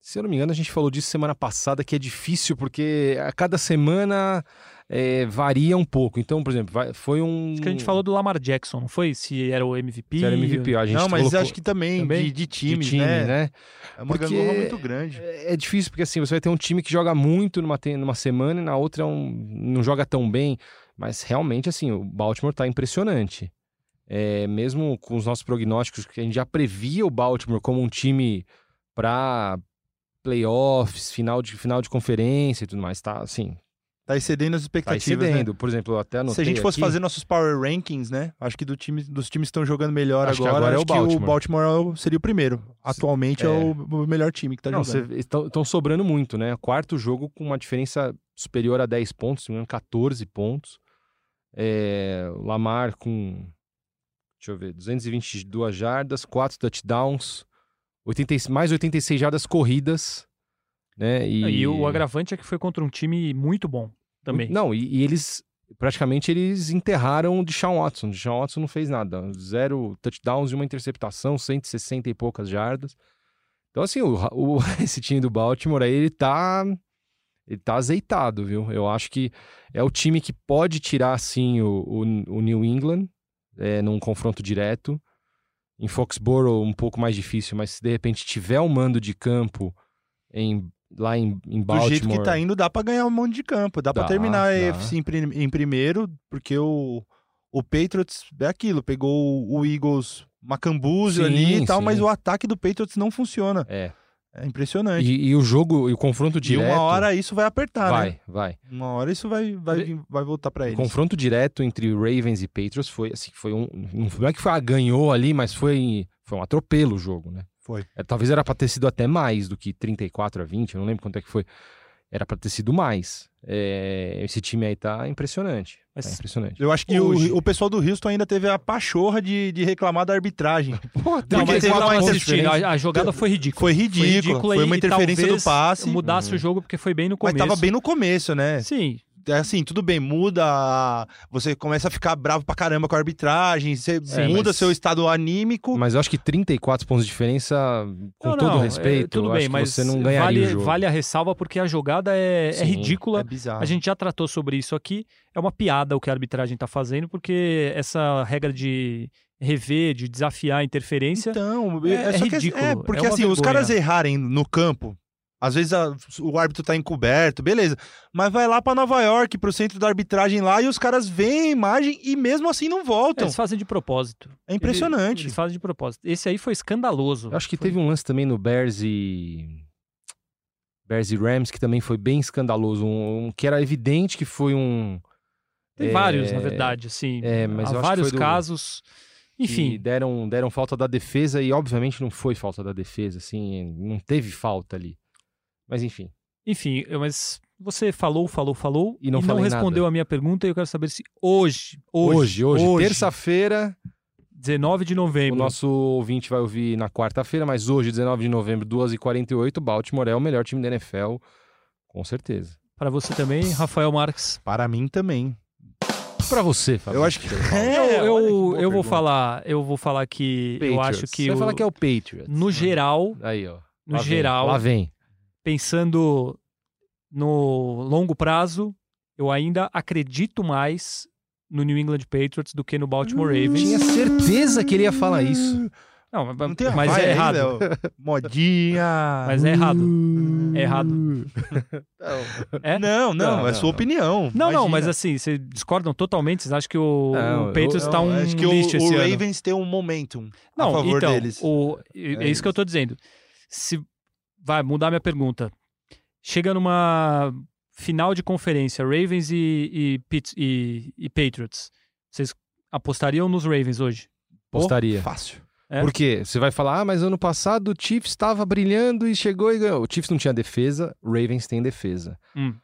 Speaker 2: Se eu não me engano, a gente falou disso semana passada, que é difícil, porque a cada semana é, varia um pouco. Então, por exemplo, vai- foi um.
Speaker 1: Acho que a gente falou do Lamar Jackson, não foi? Se era o MVP.
Speaker 2: Se era MVP, a gente
Speaker 3: Não, mas
Speaker 2: colocou
Speaker 3: acho que também,
Speaker 1: Também?
Speaker 3: De, de
Speaker 2: de time,
Speaker 3: né?
Speaker 2: né?
Speaker 3: É uma
Speaker 2: Porque-
Speaker 3: gangorra muito grande.
Speaker 2: É é difícil, porque assim, você vai ter um time que joga muito numa, numa semana e na outra é um- não joga tão bem. Mas realmente, assim, o Baltimore tá impressionante. É, mesmo com os nossos prognósticos, que a gente já previa o Baltimore como um time para playoffs, final de, final de conferência e tudo mais, tá assim,
Speaker 3: Tá excedendo as
Speaker 2: tá
Speaker 3: expectativas, né?
Speaker 2: excedendo. Por exemplo, até
Speaker 3: Se a gente fosse
Speaker 2: aqui,
Speaker 3: fazer nossos power rankings, né? Acho que do time, dos times que estão jogando melhor
Speaker 2: Acho
Speaker 3: agora,
Speaker 2: agora é
Speaker 3: acho
Speaker 2: o
Speaker 3: que
Speaker 2: Baltimore.
Speaker 3: o Baltimore é o- seria o primeiro. Atualmente é,
Speaker 2: é.
Speaker 3: o, o melhor time que tá
Speaker 2: Não,
Speaker 3: jogando.
Speaker 2: estão sobrando muito, né? Quarto jogo com uma diferença superior a 10 pontos, se não me engano, 14 pontos. É, o Lamar com, deixa eu ver, 222 jardas, 4 touchdowns, 80, e- mais 86 jardas corridas, né? E,
Speaker 1: E o agravante é que foi contra um time muito bom também.
Speaker 2: Não, e, e eles, praticamente, eles enterraram o Deshaun Watson. O Deshaun Watson não fez nada. Zero touchdowns e uma interceptação, 160 e poucas jardas. Então, assim, o, o- [LAUGHS] esse time do Baltimore aí, ele tá, ele tá azeitado, viu? Eu acho que é o time que pode tirar, assim, o, o, o New England é, num confronto direto. Em Foxborough, um pouco mais difícil, mas se de repente tiver um mando de campo em, lá em, em
Speaker 3: Do
Speaker 2: Baltimore...
Speaker 3: jeito que tá indo, dá pra ganhar um monte de campo. Dá, pra
Speaker 2: Dá,
Speaker 3: terminar a
Speaker 2: dá.
Speaker 3: EFC em, em primeiro, porque o, o Patriots é aquilo. Pegou o, o Eagles macambúzio
Speaker 2: Sim,
Speaker 3: ali e tal,
Speaker 2: sim.
Speaker 3: mas o ataque do Patriots não funciona.
Speaker 2: É.
Speaker 3: É impressionante.
Speaker 2: E, e o jogo, e o confronto
Speaker 3: E
Speaker 2: direto.
Speaker 3: uma hora isso vai apertar,
Speaker 2: vai,
Speaker 3: né?
Speaker 2: vai.
Speaker 3: Uma hora isso vai, vai, vai voltar pra
Speaker 2: O
Speaker 3: eles.
Speaker 2: confronto direto entre Ravens e Patriots foi assim, foi um, não é que foi a ganhou ali, mas foi foi um atropelo o jogo, né?
Speaker 3: Foi.
Speaker 2: É, talvez era pra ter sido até mais do que 34 a 20, eu não lembro quanto é que foi. Era pra ter sido mais. É, esse time aí tá impressionante. Tá
Speaker 1: Mas-
Speaker 2: impressionante.
Speaker 3: Eu acho que
Speaker 1: Hoje.
Speaker 3: o, o pessoal do Houston ainda teve a pachorra de, de reclamar da arbitragem. [LAUGHS]
Speaker 2: Pô,
Speaker 1: Não, mas
Speaker 3: teve uma interferência.
Speaker 1: A, a jogada foi ridícula.
Speaker 3: Foi ridículo. Foi,
Speaker 1: ridícula
Speaker 3: uma
Speaker 1: e
Speaker 3: interferência do passe.
Speaker 1: Mudasse o jogo porque foi bem no
Speaker 3: Mas
Speaker 1: começo.
Speaker 3: tava bem no começo, né?
Speaker 1: Sim,
Speaker 3: assim, tudo bem, muda. Você começa a ficar bravo pra caramba com a arbitragem, você
Speaker 2: Sim,
Speaker 3: muda
Speaker 2: mas-
Speaker 3: seu estado anímico.
Speaker 2: Mas eu acho que 34 pontos de diferença, com
Speaker 1: Não,
Speaker 2: todo
Speaker 1: não,
Speaker 2: respeito,
Speaker 1: é, tudo bem,
Speaker 2: acho que
Speaker 1: mas
Speaker 2: você não ganharia
Speaker 1: vale, vale a ressalva porque a jogada é, é
Speaker 2: Sim,
Speaker 1: ridícula.
Speaker 3: É bizarro.
Speaker 1: A gente já tratou sobre isso aqui. É uma piada o que a arbitragem está fazendo, porque essa regra de rever, de desafiar a interferência.
Speaker 3: Então,
Speaker 1: É-
Speaker 3: é,
Speaker 1: é ridículo,
Speaker 3: É,
Speaker 1: é
Speaker 3: porque assim, os
Speaker 1: vergonha.
Speaker 3: caras errarem no campo. Às vezes a- o árbitro tá encoberto, beleza. Mas vai lá pra Nova York, pro centro da arbitragem lá, e os caras veem a imagem e mesmo assim não voltam.
Speaker 1: Eles fazem de propósito.
Speaker 3: É impressionante.
Speaker 1: Eles fazem de propósito. Esse aí foi escandaloso.
Speaker 2: Eu acho que teve um lance também no Bears e. Bears e Rams que também foi bem escandaloso. Um, um que era evidente que foi um.
Speaker 1: Tem
Speaker 2: é,
Speaker 1: vários, na verdade, assim.
Speaker 2: é, mas
Speaker 1: Há
Speaker 2: eu acho que
Speaker 1: vários
Speaker 2: foi do-
Speaker 1: casos.
Speaker 2: que
Speaker 1: Enfim,
Speaker 2: deram, deram falta da defesa e, obviamente, não foi falta da defesa, assim, não teve falta ali. Mas, enfim.
Speaker 1: enfim, eu- mas você falou, falou, falou
Speaker 2: E não falei
Speaker 1: respondeu a minha pergunta e eu quero saber se hoje,
Speaker 2: Hoje,
Speaker 1: hoje,
Speaker 2: hoje, terça-feira,
Speaker 1: 19 de
Speaker 2: o
Speaker 1: novembro,
Speaker 2: nosso ouvinte vai ouvir na quarta-feira, mas hoje, 19 de novembro, 2h48, Baltimore é o melhor time da NFL, com certeza.
Speaker 1: para você também, Rafael Marques.
Speaker 3: Para mim também.
Speaker 2: Pra você, Fabio.
Speaker 3: Eu acho que- [LAUGHS]
Speaker 1: eu
Speaker 3: É,
Speaker 1: eu,
Speaker 3: boa
Speaker 1: eu vou
Speaker 3: pergunta.
Speaker 1: falar, eu vou falar que eu acho que
Speaker 2: Você vai
Speaker 1: o-
Speaker 2: falar que é o Patriots.
Speaker 1: no geral,
Speaker 2: Aí, ó.
Speaker 1: no
Speaker 2: Lá vem,
Speaker 1: geral,
Speaker 2: Lá vem.
Speaker 1: Pensando no longo prazo, eu ainda acredito mais no New England Patriots do que no Baltimore Ravens.
Speaker 2: Tinha certeza que ele ia falar isso.
Speaker 1: Não, mas,
Speaker 3: Não tem a
Speaker 1: mas é
Speaker 3: aí,
Speaker 1: errado.
Speaker 3: Léo? Modinha.
Speaker 1: Mas é errado. É errado. É?
Speaker 3: Não, não,
Speaker 2: Não,
Speaker 3: é
Speaker 2: não,
Speaker 3: sua
Speaker 2: não.
Speaker 3: opinião.
Speaker 1: Não, não,
Speaker 3: Imagina.
Speaker 1: mas assim, vocês discordam totalmente? Vocês acham que o,
Speaker 2: Não,
Speaker 1: o Patriots
Speaker 3: Não,
Speaker 1: tá um
Speaker 3: acho que o, o
Speaker 1: ano?
Speaker 3: Ravens tem um momentum
Speaker 1: Não,
Speaker 3: a favor
Speaker 1: então,
Speaker 3: deles.
Speaker 1: o- é,
Speaker 3: É
Speaker 1: isso que eu tô dizendo. Se vai mudar minha pergunta. Chega numa final de conferência, Ravens e, e, e- e Patriots. Vocês apostariam nos Ravens hoje?
Speaker 2: Postaria.
Speaker 3: Fácil.
Speaker 1: É?
Speaker 2: Por quê? Você vai falar, ah, mas ano passado o Chiefs estava brilhando e chegou e ganhou. O Chiefs não tinha defesa, o Ravens tem defesa.
Speaker 1: Hum.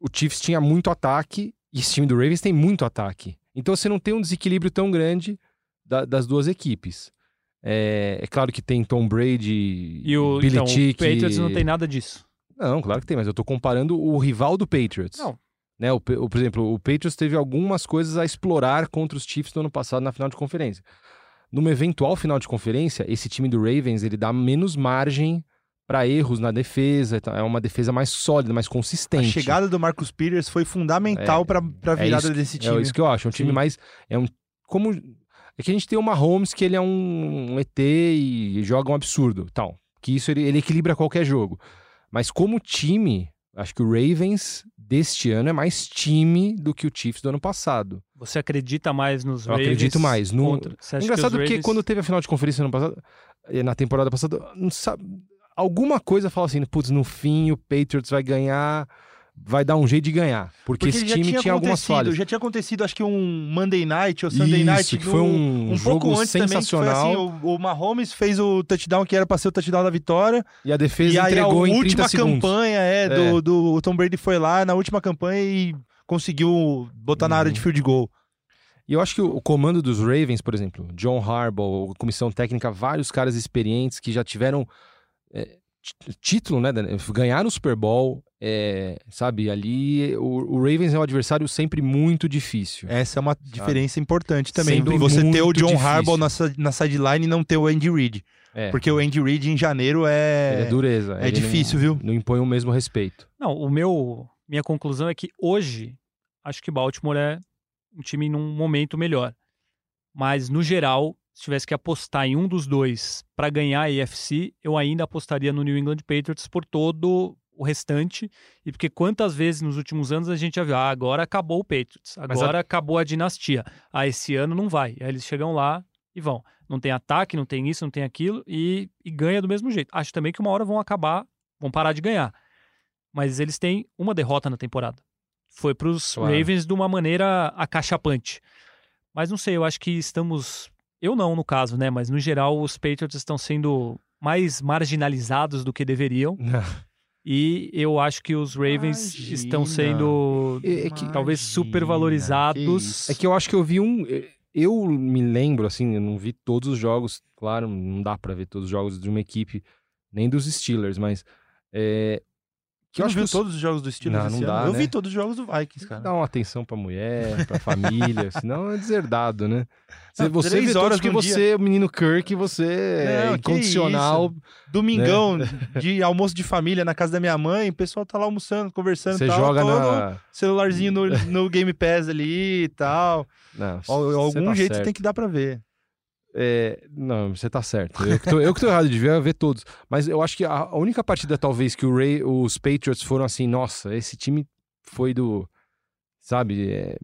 Speaker 2: O Chiefs tinha muito ataque e esse time do Ravens tem muito ataque. Então você não tem um desequilíbrio tão grande da- das duas equipes. É, é claro que tem Tom Brady
Speaker 1: E o, então, o
Speaker 2: Belichick.
Speaker 1: Patriots não tem nada disso.
Speaker 2: Não, claro que tem, mas eu tô comparando o rival do Patriots.
Speaker 1: Não.
Speaker 2: Né, o, o- por exemplo, o Patriots teve algumas coisas a explorar contra os Chiefs no ano passado na final de conferência. Numa eventual final de conferência, esse time do Ravens ele dá menos margem para erros na defesa. então É uma defesa mais sólida, mais
Speaker 3: A
Speaker 2: consistente.
Speaker 3: chegada do Marcus Peters foi fundamental
Speaker 2: É,
Speaker 3: pra para
Speaker 2: É
Speaker 3: virada
Speaker 2: isso-
Speaker 3: desse time.
Speaker 2: É isso que eu acho. É um time
Speaker 1: Sim.
Speaker 2: mais. É um. Como. É que a gente tem o Mahomes, que ele é um, um ET e joga um absurdo. Tal. Que isso ele, ele equilibra qualquer jogo. Mas como time, acho que o Ravens deste ano é mais time do que o Chiefs do ano passado.
Speaker 1: Você acredita mais nos
Speaker 2: Eu
Speaker 1: Ravens?
Speaker 2: acredito mais. No-
Speaker 1: contra- que
Speaker 2: Engraçado porque
Speaker 1: Ravens-
Speaker 2: quando teve a final de conferência no ano passado, eh, na temporada passada, não sabe, alguma coisa fala assim, putz, no fim o Patriots vai ganhar, vai dar um jeito de ganhar. Porque, esse
Speaker 3: já
Speaker 2: time tinha, algumas
Speaker 3: acontecido,
Speaker 2: falhas.
Speaker 3: Já tinha acontecido, acho que um Monday Night ou Sunday
Speaker 2: Isso,
Speaker 3: Night.
Speaker 2: que foi um,
Speaker 3: um
Speaker 2: jogo
Speaker 3: pouco antes
Speaker 2: sensacional.
Speaker 3: também, foi assim, o, o Mahomes fez o touchdown que era pra ser o touchdown da vitória.
Speaker 2: E a defesa
Speaker 3: e aí a
Speaker 2: entregou em 30
Speaker 3: última
Speaker 2: segundos.
Speaker 3: campanha é, Do,
Speaker 2: É.
Speaker 3: do o Tom Brady foi lá na última campanha e conseguiu botar na
Speaker 2: Uhum.
Speaker 3: área de field goal.
Speaker 2: E eu acho que o, comando dos Ravens, por exemplo, John Harbaugh, comissão técnica, vários caras experientes que já tiveram é, título, né? Daniel? Ganharam o Super Bowl, é, sabe? Ali o, o Ravens é um adversário sempre muito difícil.
Speaker 3: Essa é uma diferença importante também.
Speaker 2: Sempre
Speaker 3: Você ter o John
Speaker 2: difícil.
Speaker 3: Harbaugh na, na sideline e não ter o Andy Reid.
Speaker 2: É,
Speaker 3: Porque o Andy Reid em janeiro é,
Speaker 2: ele é dureza.
Speaker 3: é
Speaker 2: ele
Speaker 3: difícil,
Speaker 2: não,
Speaker 3: viu?
Speaker 2: Não impõe o mesmo respeito.
Speaker 1: Não, o meu minha conclusão é que hoje acho que Baltimore é um time num momento melhor. Mas no geral, tivesse que apostar em um dos dois para ganhar a AFC, eu ainda apostaria no New England Patriots por todo o restante e porque quantas vezes nos últimos anos a gente já viu, ah, agora acabou o Patriots, agora acabou a dinastia. Ah, esse ano não vai. Aí eles chegam lá e vão. Não tem ataque, não tem isso, não tem aquilo e, e ganha do mesmo jeito. Acho também que uma hora vão acabar, vão parar de ganhar mas eles têm uma derrota na temporada. Foi para os
Speaker 2: Claro.
Speaker 1: Ravens de uma maneira acachapante. Mas não sei, eu acho que estamos. Eu não, no caso, né? Mas no geral, os Patriots estão sendo mais marginalizados do que deveriam. [LAUGHS] E eu acho que os Ravens
Speaker 3: Imagina.
Speaker 1: estão sendo
Speaker 2: É, é que-
Speaker 1: talvez supervalorizados.
Speaker 2: É que eu acho que eu vi um. Eu me lembro, assim, eu não vi todos os jogos, claro, não dá pra ver todos os jogos de uma equipe, nem dos Steelers, mas. É, que eu acho
Speaker 3: viu
Speaker 2: que os-
Speaker 3: todos os jogos do Steelers
Speaker 2: Não, não
Speaker 3: ano?
Speaker 2: dá,
Speaker 3: Eu
Speaker 2: né?
Speaker 3: vi todos os jogos do Vikings, cara.
Speaker 2: Dá uma atenção pra mulher, pra família, [LAUGHS] senão é deserdado, né? Você,
Speaker 3: Não,
Speaker 2: você
Speaker 3: três horas
Speaker 2: que você, o menino Kirk, você
Speaker 3: Não,
Speaker 2: é incondicional.
Speaker 3: Domingão
Speaker 2: Né?
Speaker 3: de almoço de família na casa da minha mãe, o pessoal tá lá almoçando, conversando
Speaker 2: Você
Speaker 3: tal.
Speaker 2: joga na.
Speaker 3: celularzinho no, no Game Pass ali e tal.
Speaker 2: Não,
Speaker 3: Algum
Speaker 2: tá
Speaker 3: jeito
Speaker 2: certo.
Speaker 3: tem que dar pra ver.
Speaker 2: É, não, você tá certo. Eu que tô, eu que tô errado, devia ver todos. Mas eu acho que a a única partida, talvez, que o Ray, os Patriots foram assim, nossa, esse time foi do. Sabe, é,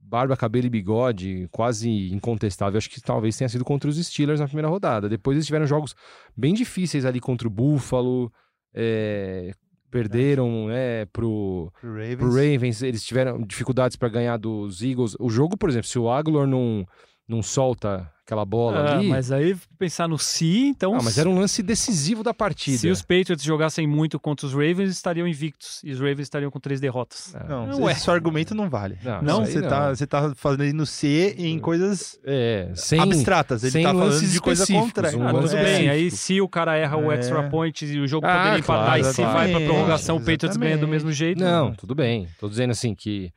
Speaker 2: barba, cabelo e bigode, quase incontestável. Acho que talvez tenha sido contra os Steelers na primeira rodada. Depois eles tiveram jogos bem difíceis ali contra o Buffalo. é, perderam né, pro,
Speaker 3: Pro Ravens.
Speaker 2: pro Ravens, eles tiveram dificuldades para ganhar dos Eagles. O jogo, por exemplo, se o Aguilar não, não solta aquela bola
Speaker 1: Ah,
Speaker 2: ali.
Speaker 1: mas aí pensar no si, então.
Speaker 2: Ah, mas era um lance decisivo da partida.
Speaker 1: Se os Patriots jogassem muito contra os Ravens, estariam invictos. E os Ravens estariam com três derrotas.
Speaker 2: Ah,
Speaker 3: Não,
Speaker 1: Ué.
Speaker 3: esse seu argumento não vale.
Speaker 2: Não,
Speaker 1: Não,
Speaker 3: você, Tá, você tá fazendo C em coisas
Speaker 2: É, sem,
Speaker 3: abstratas. Ele
Speaker 2: sem
Speaker 3: tá falando de coisa contra.
Speaker 2: um
Speaker 1: Ah, tudo
Speaker 3: é,
Speaker 1: bem. Aí se o cara erra o
Speaker 3: É.
Speaker 1: extra point e o jogo
Speaker 2: Ah,
Speaker 1: poderia empatar
Speaker 2: claro,
Speaker 1: e se vai pra
Speaker 3: exatamente,
Speaker 1: prorrogação, o Patriots ganha do
Speaker 3: exatamente.
Speaker 1: mesmo jeito.
Speaker 2: Não, tudo bem. Tô dizendo assim que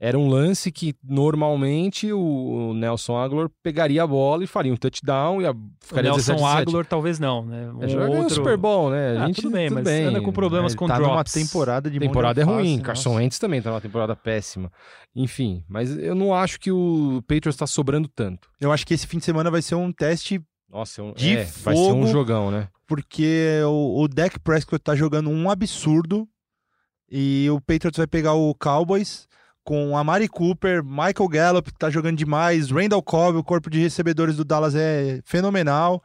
Speaker 2: era um lance que normalmente o Nelson Aguilar pegaria a bola e faria um touchdown e a,
Speaker 1: O
Speaker 2: ficaria
Speaker 1: Nelson
Speaker 2: 17 -17.
Speaker 1: Aguilar talvez não, né? Um
Speaker 2: É, joga no
Speaker 1: outro...
Speaker 2: Super Bowl, né? A
Speaker 1: Ah,
Speaker 2: gente,
Speaker 1: tudo bem, mas anda com problemas
Speaker 3: Ele
Speaker 1: com
Speaker 3: tá numa
Speaker 1: drops.
Speaker 3: temporada de
Speaker 2: A
Speaker 3: mão de
Speaker 2: temporada é ruim.
Speaker 3: nossa.
Speaker 2: Carson Wentz também tá numa temporada péssima. Enfim, mas eu não acho que o Patriots tá sobrando tanto.
Speaker 3: Eu acho que esse fim de semana vai ser um teste
Speaker 2: Nossa, é um,
Speaker 3: De
Speaker 2: é, vai ser um
Speaker 3: fogo.
Speaker 2: jogão, né?
Speaker 3: porque o, o Dak Prescott tá jogando um absurdo e o Patriots vai pegar o Cowboys com a Mari Cooper, Michael Gallup que tá jogando demais, Randall Cobb, o corpo de recebedores do Dallas é fenomenal,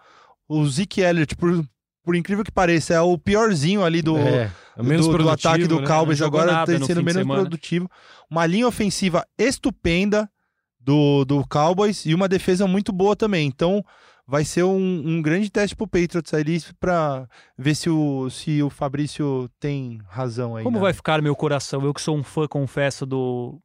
Speaker 3: o Zeke Elliott, por, por incrível que pareça, é o piorzinho ali do,
Speaker 2: é, é menos
Speaker 3: do, do ataque do
Speaker 2: né?
Speaker 3: Cowboys agora tá sendo menos produtivo. Uma linha ofensiva estupenda do, do Cowboys e uma defesa muito boa também. Então vai ser um, um grande teste pro Patriots ali pra ver se o, se o Fabrício tem razão aí.
Speaker 1: Como
Speaker 3: né?
Speaker 1: vai ficar meu coração? Eu que sou um fã, confesso, do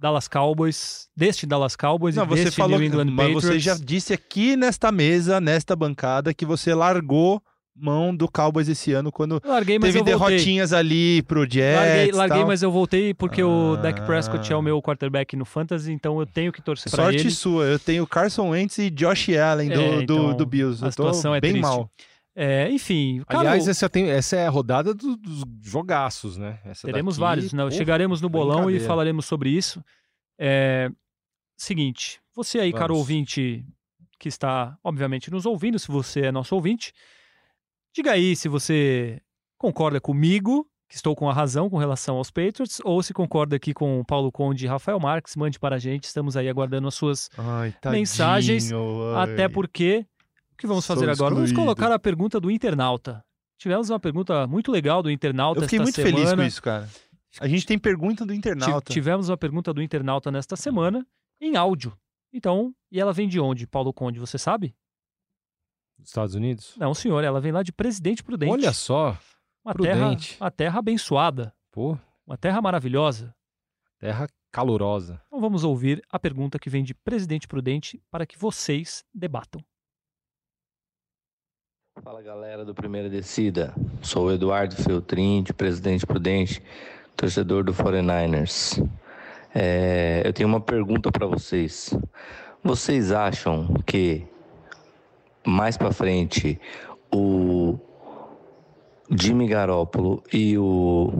Speaker 1: Dallas Cowboys, deste Dallas Cowboys
Speaker 3: Não,
Speaker 1: e
Speaker 3: você
Speaker 1: deste
Speaker 3: falou,
Speaker 1: New England
Speaker 3: mas
Speaker 1: Patriots.
Speaker 3: você já disse aqui nesta mesa, nesta bancada, que você largou mão do Cowboys esse ano quando
Speaker 1: Larguei, mas
Speaker 3: teve
Speaker 1: voltei.
Speaker 3: derrotinhas ali pro Jets.
Speaker 1: Larguei, larguei
Speaker 3: tal.
Speaker 1: mas eu voltei porque o Dak
Speaker 3: Ah.
Speaker 1: Prescott é o meu quarterback no Fantasy, então eu tenho que torcer pra
Speaker 3: Sorte
Speaker 1: ele.
Speaker 3: sua, eu tenho Carson Wentz e Josh Allen do,
Speaker 1: É,
Speaker 3: do,
Speaker 1: então,
Speaker 3: do Bills.
Speaker 1: a
Speaker 3: Eu tô
Speaker 1: situação é
Speaker 3: bem
Speaker 1: triste.
Speaker 3: mal.
Speaker 1: É, enfim, cara,
Speaker 2: Aliás, essa, tem- essa é a rodada do- dos jogaços, né? Essa
Speaker 1: teremos
Speaker 2: daqui,
Speaker 1: vários. Né?
Speaker 2: pô,
Speaker 1: Chegaremos no bolão e falaremos sobre isso. É, seguinte, você aí, caro
Speaker 2: Vamos.
Speaker 1: ouvinte, que está, obviamente, nos ouvindo, se você é nosso ouvinte, diga aí se você concorda comigo, que estou com a razão com relação aos Patriots, ou se concorda aqui com o Paulo Conde e Rafael Marques, mande para a gente, estamos aí aguardando as suas
Speaker 3: Ai,
Speaker 1: Mensagens,
Speaker 3: tadinho, ai.
Speaker 1: Até porque o que vamos fazer agora? Vamos
Speaker 3: excluído.
Speaker 1: colocar a pergunta do internauta. Tivemos uma pergunta muito legal do internauta
Speaker 3: Eu fiquei
Speaker 1: esta
Speaker 3: muito
Speaker 1: semana.
Speaker 3: feliz com isso, cara. A gente tem pergunta do internauta.
Speaker 1: Tivemos uma pergunta do internauta nesta semana em áudio. Então, e ela vem de onde, Paulo Conde? Você sabe?
Speaker 2: Estados Unidos?
Speaker 1: Não, senhor, ela vem lá de Presidente Prudente.
Speaker 2: Olha só,
Speaker 1: uma terra,
Speaker 2: Prudente.
Speaker 1: uma terra abençoada,
Speaker 2: pô,
Speaker 1: uma terra maravilhosa.
Speaker 2: terra calorosa.
Speaker 1: Então vamos ouvir a pergunta que vem de Presidente Prudente para que vocês debatam.
Speaker 4: Fala galera do Primeira Descida, sou o Eduardo Feltrin, de Presidente Prudente, torcedor do 49ers. É, eu tenho uma pergunta para vocês. Vocês acham que mais para frente o Jimmy Garoppolo e o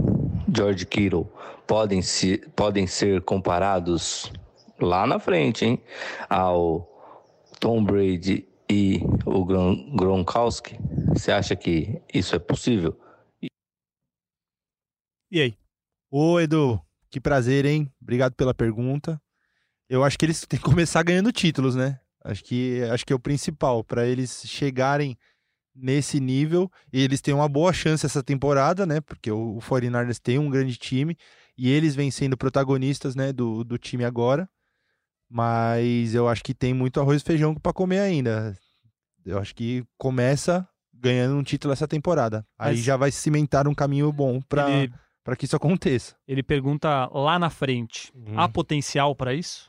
Speaker 4: George Kittle podem, se, podem ser comparados lá na frente, hein, ao Tom Brady e o Gron- Gronkowski? Você acha que isso é possível?
Speaker 1: E aí?
Speaker 3: Ô, Edu, que prazer, hein? Obrigado pela pergunta. Eu acho que eles têm que começar ganhando títulos, né? Acho que, acho que é o principal para eles chegarem nesse nível. E eles têm uma boa chance essa temporada, né? Porque o, o 49ers tem um grande time e eles vêm sendo protagonistas, né, do, do time agora. Mas eu acho que tem muito arroz e feijão para comer ainda. Eu acho que começa ganhando um título essa temporada. Aí
Speaker 1: Mas-
Speaker 3: já vai cimentar um caminho bom para
Speaker 1: Ele,
Speaker 3: para que isso aconteça.
Speaker 1: ele pergunta lá na frente:
Speaker 2: Hum.
Speaker 1: há potencial para isso?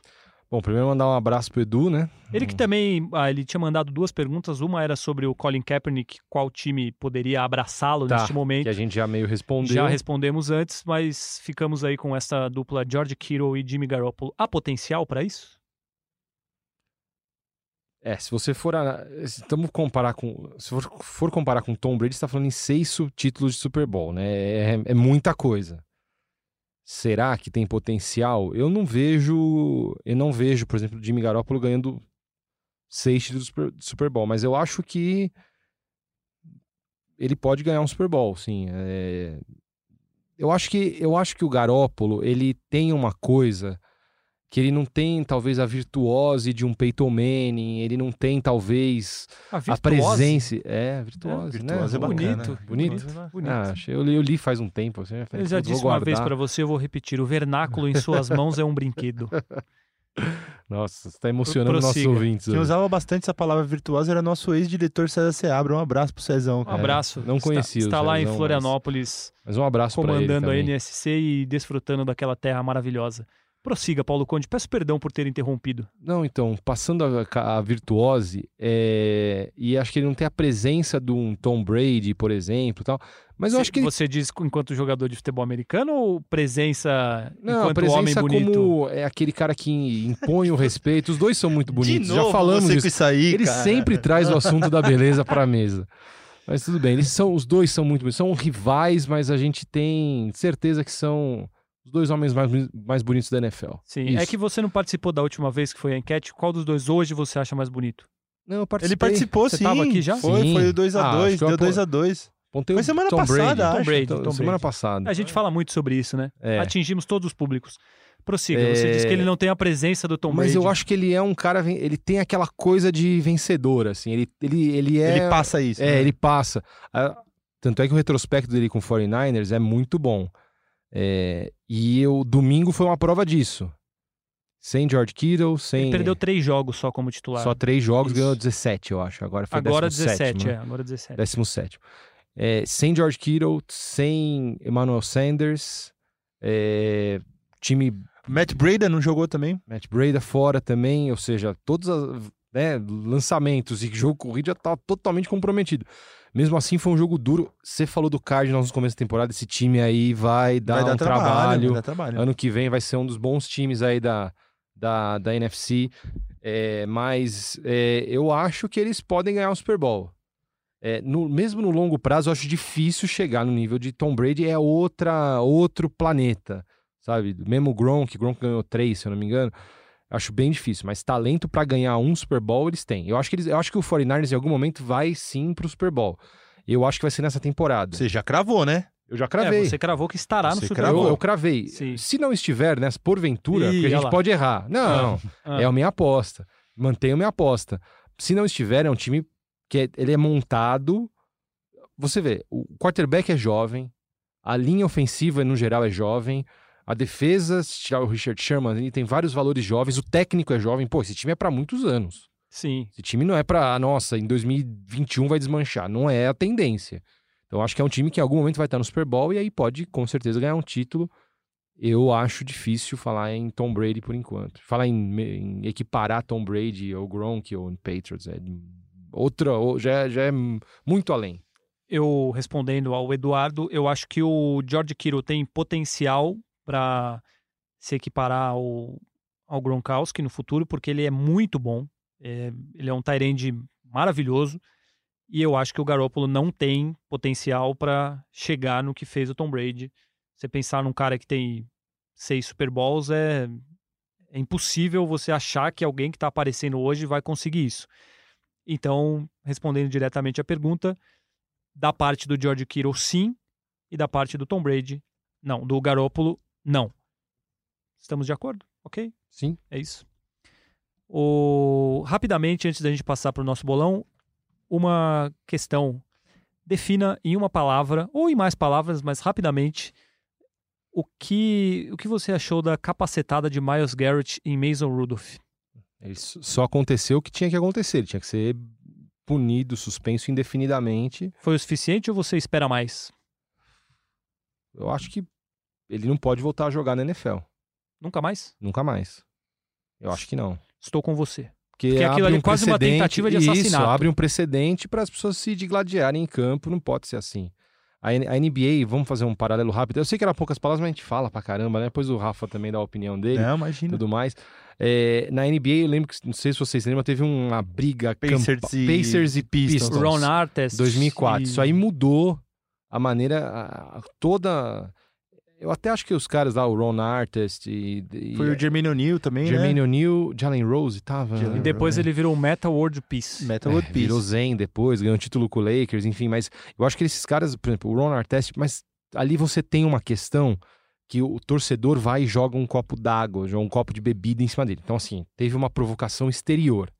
Speaker 2: Bom, primeiro mandar um abraço pro Edu, né?
Speaker 1: Ele que também, ah, ele tinha mandado duas perguntas. Uma era sobre o Colin Kaepernick, qual time poderia abraçá-lo
Speaker 2: Tá,
Speaker 1: neste momento.
Speaker 2: Que a gente já meio respondeu.
Speaker 1: Já respondemos antes, mas ficamos aí com essa dupla George Kittle e Jimmy Garoppolo. Há potencial para isso?
Speaker 2: É, se você for. a- Estamos comparar com. Se for, for comparar com Tom Brady, está falando em seis títulos de Super Bowl, né? É, é muita coisa. Será que tem potencial? Eu não vejo. Eu não vejo, por exemplo, o Jimmy Garoppolo ganhando seis títulos de Super- Bowl, mas eu acho que ele pode ganhar um Super Bowl, sim. É, Eu acho que eu acho que o Garópolo ele tem uma coisa que ele não tem talvez a virtuose de um Peyton Manning, ele não tem talvez
Speaker 1: A,
Speaker 2: a presença, é, virtuose,
Speaker 3: É,
Speaker 2: né?
Speaker 3: virtuose é bacana.
Speaker 1: Bonito,
Speaker 2: Bonito.
Speaker 1: bonito. bonito.
Speaker 2: Ah, achei- eu, li, eu li faz um tempo, assim, eu falei,
Speaker 1: Eu já
Speaker 2: "Putz, vou
Speaker 1: disse uma vez
Speaker 2: guardar."
Speaker 1: para você, eu vou repetir: o vernáculo em suas mãos é um brinquedo. [LAUGHS]
Speaker 2: Nossa, você tá emocionando nossos
Speaker 1: Prossiga.
Speaker 2: ouvintes.
Speaker 3: Quem usava bastante essa palavra virtuosa era nosso ex-diretor César Seabra. Um abraço pro Cezão.
Speaker 1: Um abraço.
Speaker 2: não
Speaker 1: Está-
Speaker 2: conhecia o
Speaker 1: Está, lá em
Speaker 2: Cezão, mas-
Speaker 1: Florianópolis,
Speaker 2: Mas um abraço
Speaker 1: comandando a. NSC e desfrutando daquela terra maravilhosa. Prossiga, Paulo Conde. Peço perdão por ter interrompido.
Speaker 2: Não, então, passando a, a virtuose, é, e acho que ele não tem a presença de um Tom Brady, por exemplo, e tal. Mas eu
Speaker 1: Se-
Speaker 2: acho que ele
Speaker 1: Você diz enquanto jogador de futebol americano ou presença
Speaker 2: Não, a
Speaker 1: enquanto homem
Speaker 2: presença
Speaker 1: bonito?
Speaker 2: como é aquele cara que impõe o respeito. Os dois são muito bonitos.
Speaker 3: Novo
Speaker 2: Já falamos disso.
Speaker 3: isso aí,
Speaker 2: Ele
Speaker 3: cara.
Speaker 2: sempre traz o assunto da beleza pra mesa. Mas tudo bem, eles são, os dois são muito bonitos. São rivais, mas a gente tem certeza que são os dois homens mais, mais bonitos da NFL.
Speaker 1: Sim, é
Speaker 2: Isso.
Speaker 1: que você não participou da última vez que foi a enquete. Qual dos dois hoje você acha mais bonito?
Speaker 2: Não, eu
Speaker 3: Ele
Speaker 2: participei.
Speaker 3: participou
Speaker 1: Você
Speaker 3: sim.
Speaker 1: tava aqui já?
Speaker 3: Foi,
Speaker 2: Sim.
Speaker 3: foi o 2x2.
Speaker 2: Ah, eu
Speaker 3: deu
Speaker 2: apo-
Speaker 3: 2x2.
Speaker 2: Apontei
Speaker 3: Foi semana
Speaker 2: Tom
Speaker 3: passada,
Speaker 2: Brady.
Speaker 3: acho.
Speaker 1: Tom Brady, Tom
Speaker 2: semana
Speaker 1: Brady.
Speaker 2: passada.
Speaker 1: A gente fala muito sobre isso, né?
Speaker 2: É.
Speaker 1: Atingimos todos os públicos. Prossiga,
Speaker 2: É.
Speaker 1: você disse que ele não tem a presença do Tom
Speaker 2: Mas
Speaker 1: Brady.
Speaker 2: eu acho que ele é um cara, ele tem aquela coisa de vencedor, assim. Ele, ele, ele é.
Speaker 3: Ele passa isso.
Speaker 2: É,
Speaker 3: né?
Speaker 2: ele passa. Ah, Tanto é que o retrospecto dele com o 49ers é muito bom. É, e o domingo foi uma prova disso. Sem George Kittle, sem.
Speaker 1: Ele perdeu três jogos só como titular.
Speaker 2: Só três jogos,
Speaker 1: Isso.
Speaker 2: ganhou 17, eu acho. Agora foi
Speaker 1: Agora
Speaker 2: 17,
Speaker 1: 17,
Speaker 2: né?
Speaker 1: é. Agora 17.
Speaker 2: 17. É, sem George Kittle, sem Emmanuel Sanders, é, time
Speaker 3: Matt Breda não jogou também?
Speaker 2: Matt Breda fora também, ou seja, todos os né, lançamentos e jogo corrido já tá totalmente comprometido. Mesmo assim, foi um jogo duro. Você falou do Cardinals no começo da temporada, esse time aí vai dar
Speaker 3: vai dar
Speaker 2: um
Speaker 3: trabalho,
Speaker 2: trabalho.
Speaker 3: vai dar trabalho.
Speaker 2: Ano que vem vai ser um dos bons times aí da, da, da NFC. É, mas é, eu acho que eles podem ganhar o Super Bowl. É, no- mesmo no longo prazo, eu acho difícil chegar no nível de Tom Brady. É outra, outro planeta, sabe? Mesmo o Gronk, Gronk ganhou três, se eu não me engano. Acho bem difícil, mas talento pra ganhar um Super Bowl eles têm. Eu acho que eles, eu acho que o 49ers em algum momento vai sim pro Super Bowl. Eu acho que vai ser nessa temporada.
Speaker 3: Você já cravou, né?
Speaker 2: Eu já cravei.
Speaker 1: É, você cravou que estará no
Speaker 3: Você
Speaker 1: Super
Speaker 3: cravou.
Speaker 1: Bowl.
Speaker 2: Eu, eu cravei.
Speaker 1: Sim.
Speaker 2: Se não estiver, né, porventura,
Speaker 1: Ih,
Speaker 2: porque a gente
Speaker 1: lá.
Speaker 2: pode errar. Não,
Speaker 1: Ah.
Speaker 2: é a minha aposta. Mantenho minha aposta. Se não estiver, é um time que é- ele é montado. Você vê, o quarterback é jovem, a linha ofensiva, no geral, é jovem. A defesa, se tirar o Richard Sherman, ele tem vários valores jovens. O técnico é jovem. Pô, esse time é pra muitos anos.
Speaker 1: Sim.
Speaker 2: Esse time não é ah, nossa, em 2021 vai desmanchar. Não é a tendência. Então acho que é um time que em algum momento vai estar no Super Bowl e aí pode com certeza ganhar um título. Eu acho difícil falar em Tom Brady por enquanto. Falar em, em equiparar Tom Brady ou Gronk ou Patriots é outra, ou- já, é- já é muito além.
Speaker 1: Eu respondendo ao Eduardo, eu acho que o George Kittle tem potencial para se equiparar ao, ao Gronkowski no futuro, porque ele é muito bom. É, ele é um Tyrande maravilhoso. E eu acho que o Garoppolo não tem potencial para chegar no que fez o Tom Brady. Você pensar num cara que tem seis Super Bowls é, é impossível você achar que alguém que está aparecendo hoje vai conseguir isso. Então, respondendo diretamente à pergunta, da parte do George Kittle, sim, e da parte do Tom Brady, não. Do Garoppolo, não. Estamos de acordo? Ok?
Speaker 2: Sim.
Speaker 1: É isso. O... Rapidamente, antes da gente passar para o nosso bolão, uma questão. Defina em uma palavra, ou em mais palavras, mas rapidamente, o que, o que você achou da capacetada de Miles Garrett em Mason Rudolph?
Speaker 2: Isso só aconteceu o que tinha que acontecer. Ele tinha que ser punido, suspenso indefinidamente.
Speaker 1: Foi o suficiente ou você espera mais?
Speaker 2: Eu acho que ele não pode voltar a jogar na NFL.
Speaker 1: Nunca mais?
Speaker 2: Nunca mais. Eu acho que não.
Speaker 1: Estou com você.
Speaker 2: Porque,
Speaker 1: Porque aquilo
Speaker 2: abre
Speaker 1: ali é
Speaker 2: um
Speaker 1: quase uma tentativa de
Speaker 2: Isso,
Speaker 1: assassinato.
Speaker 2: abre um precedente para as pessoas se digladiarem em campo, não pode ser assim. A, N- a NBA, vamos fazer um paralelo rápido. Eu sei que era poucas palavras, mas a gente fala pra caramba, né? Depois o Rafa também dá a opinião dele
Speaker 3: Não, imagina.
Speaker 2: tudo mais. É, na NBA, eu lembro que, não sei se vocês lembram, teve uma briga
Speaker 3: Pacers
Speaker 2: campa-
Speaker 3: e-
Speaker 2: Pacers e Pistons.
Speaker 1: Ron Artest.
Speaker 2: 2004.
Speaker 1: e-
Speaker 2: Isso aí mudou a maneira a- toda. Eu até acho que os caras lá, o Ron Artest e, e
Speaker 3: Foi o Jermaine O'Neal também,
Speaker 2: Jermaine
Speaker 3: né?
Speaker 2: O'Neal, Jalen Rose tava.
Speaker 3: Jalen
Speaker 1: E depois
Speaker 2: É.
Speaker 1: ele virou Metal World Peace.
Speaker 3: Metal
Speaker 2: É,
Speaker 3: World Peace.
Speaker 2: virou Zen depois, ganhou título com o Lakers, enfim, mas eu acho que esses caras, por exemplo, o Ron Artest, mas ali você tem uma questão que o torcedor vai e joga um copo d'água, joga um copo de bebida em cima dele. Então, assim, teve uma provocação exterior.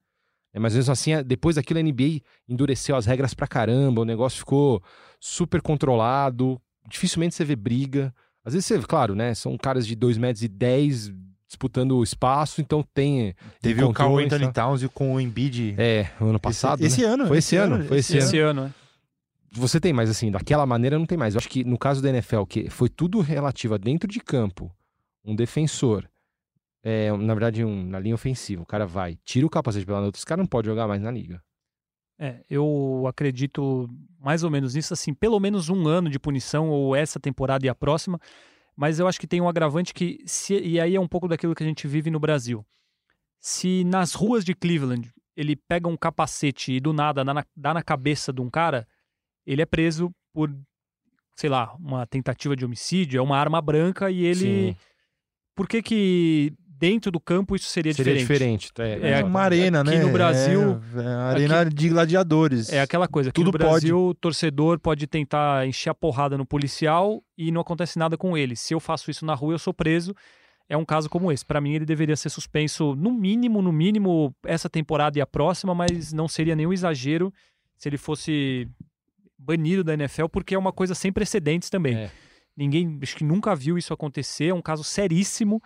Speaker 2: É, mas mesmo assim, depois daquilo a NBA endureceu as regras pra caramba, o negócio ficou super controlado, dificilmente você vê briga. Às vezes você, claro, né, são caras de 2 metros e 10 disputando o espaço, então tem...
Speaker 3: Teve o Carl Anthony
Speaker 2: tá?
Speaker 3: Towns e com o Embiid.
Speaker 2: É, ano passado,
Speaker 3: esse,
Speaker 2: né?
Speaker 3: esse ano.
Speaker 2: Foi esse ano, foi esse
Speaker 1: Esse ano, né?
Speaker 2: você tem, mas assim, daquela maneira não tem mais. Eu acho que no caso da NFL, que foi tudo relativo a dentro de campo, um defensor, é, na verdade, um, na linha ofensiva, o cara vai, tira o capacete pela nota, esse cara não pode jogar mais na liga.
Speaker 1: É, eu acredito mais ou menos nisso, assim, pelo menos um ano de punição, ou essa temporada e a próxima. Mas eu acho que tem um agravante que, se, e aí é um pouco daquilo que a gente vive no Brasil. Se nas ruas de Cleveland ele pega um capacete e do nada dá na, dá na cabeça de um cara, ele é preso por, sei lá, uma tentativa de homicídio, é uma arma branca e ele.
Speaker 2: Sim,
Speaker 1: Por que que dentro do campo isso seria,
Speaker 2: seria
Speaker 1: diferente?
Speaker 2: diferente.
Speaker 3: É,
Speaker 2: exatamente.
Speaker 3: uma arena,
Speaker 1: aqui
Speaker 3: né?
Speaker 1: no Brasil-
Speaker 3: É, é arena de gladiadores.
Speaker 1: É aquela coisa, que
Speaker 3: Tudo
Speaker 1: no Brasil o torcedor pode tentar encher a porrada no policial e não acontece nada com ele. Se eu faço isso na rua, eu sou preso. É um caso como esse. Para mim, ele deveria ser suspenso no mínimo, no mínimo, essa temporada e a próxima, mas não seria nenhum exagero se ele fosse banido da NFL, porque é uma coisa sem precedentes também.
Speaker 2: É.
Speaker 1: Ninguém, acho que nunca viu isso acontecer, é um caso seríssimo.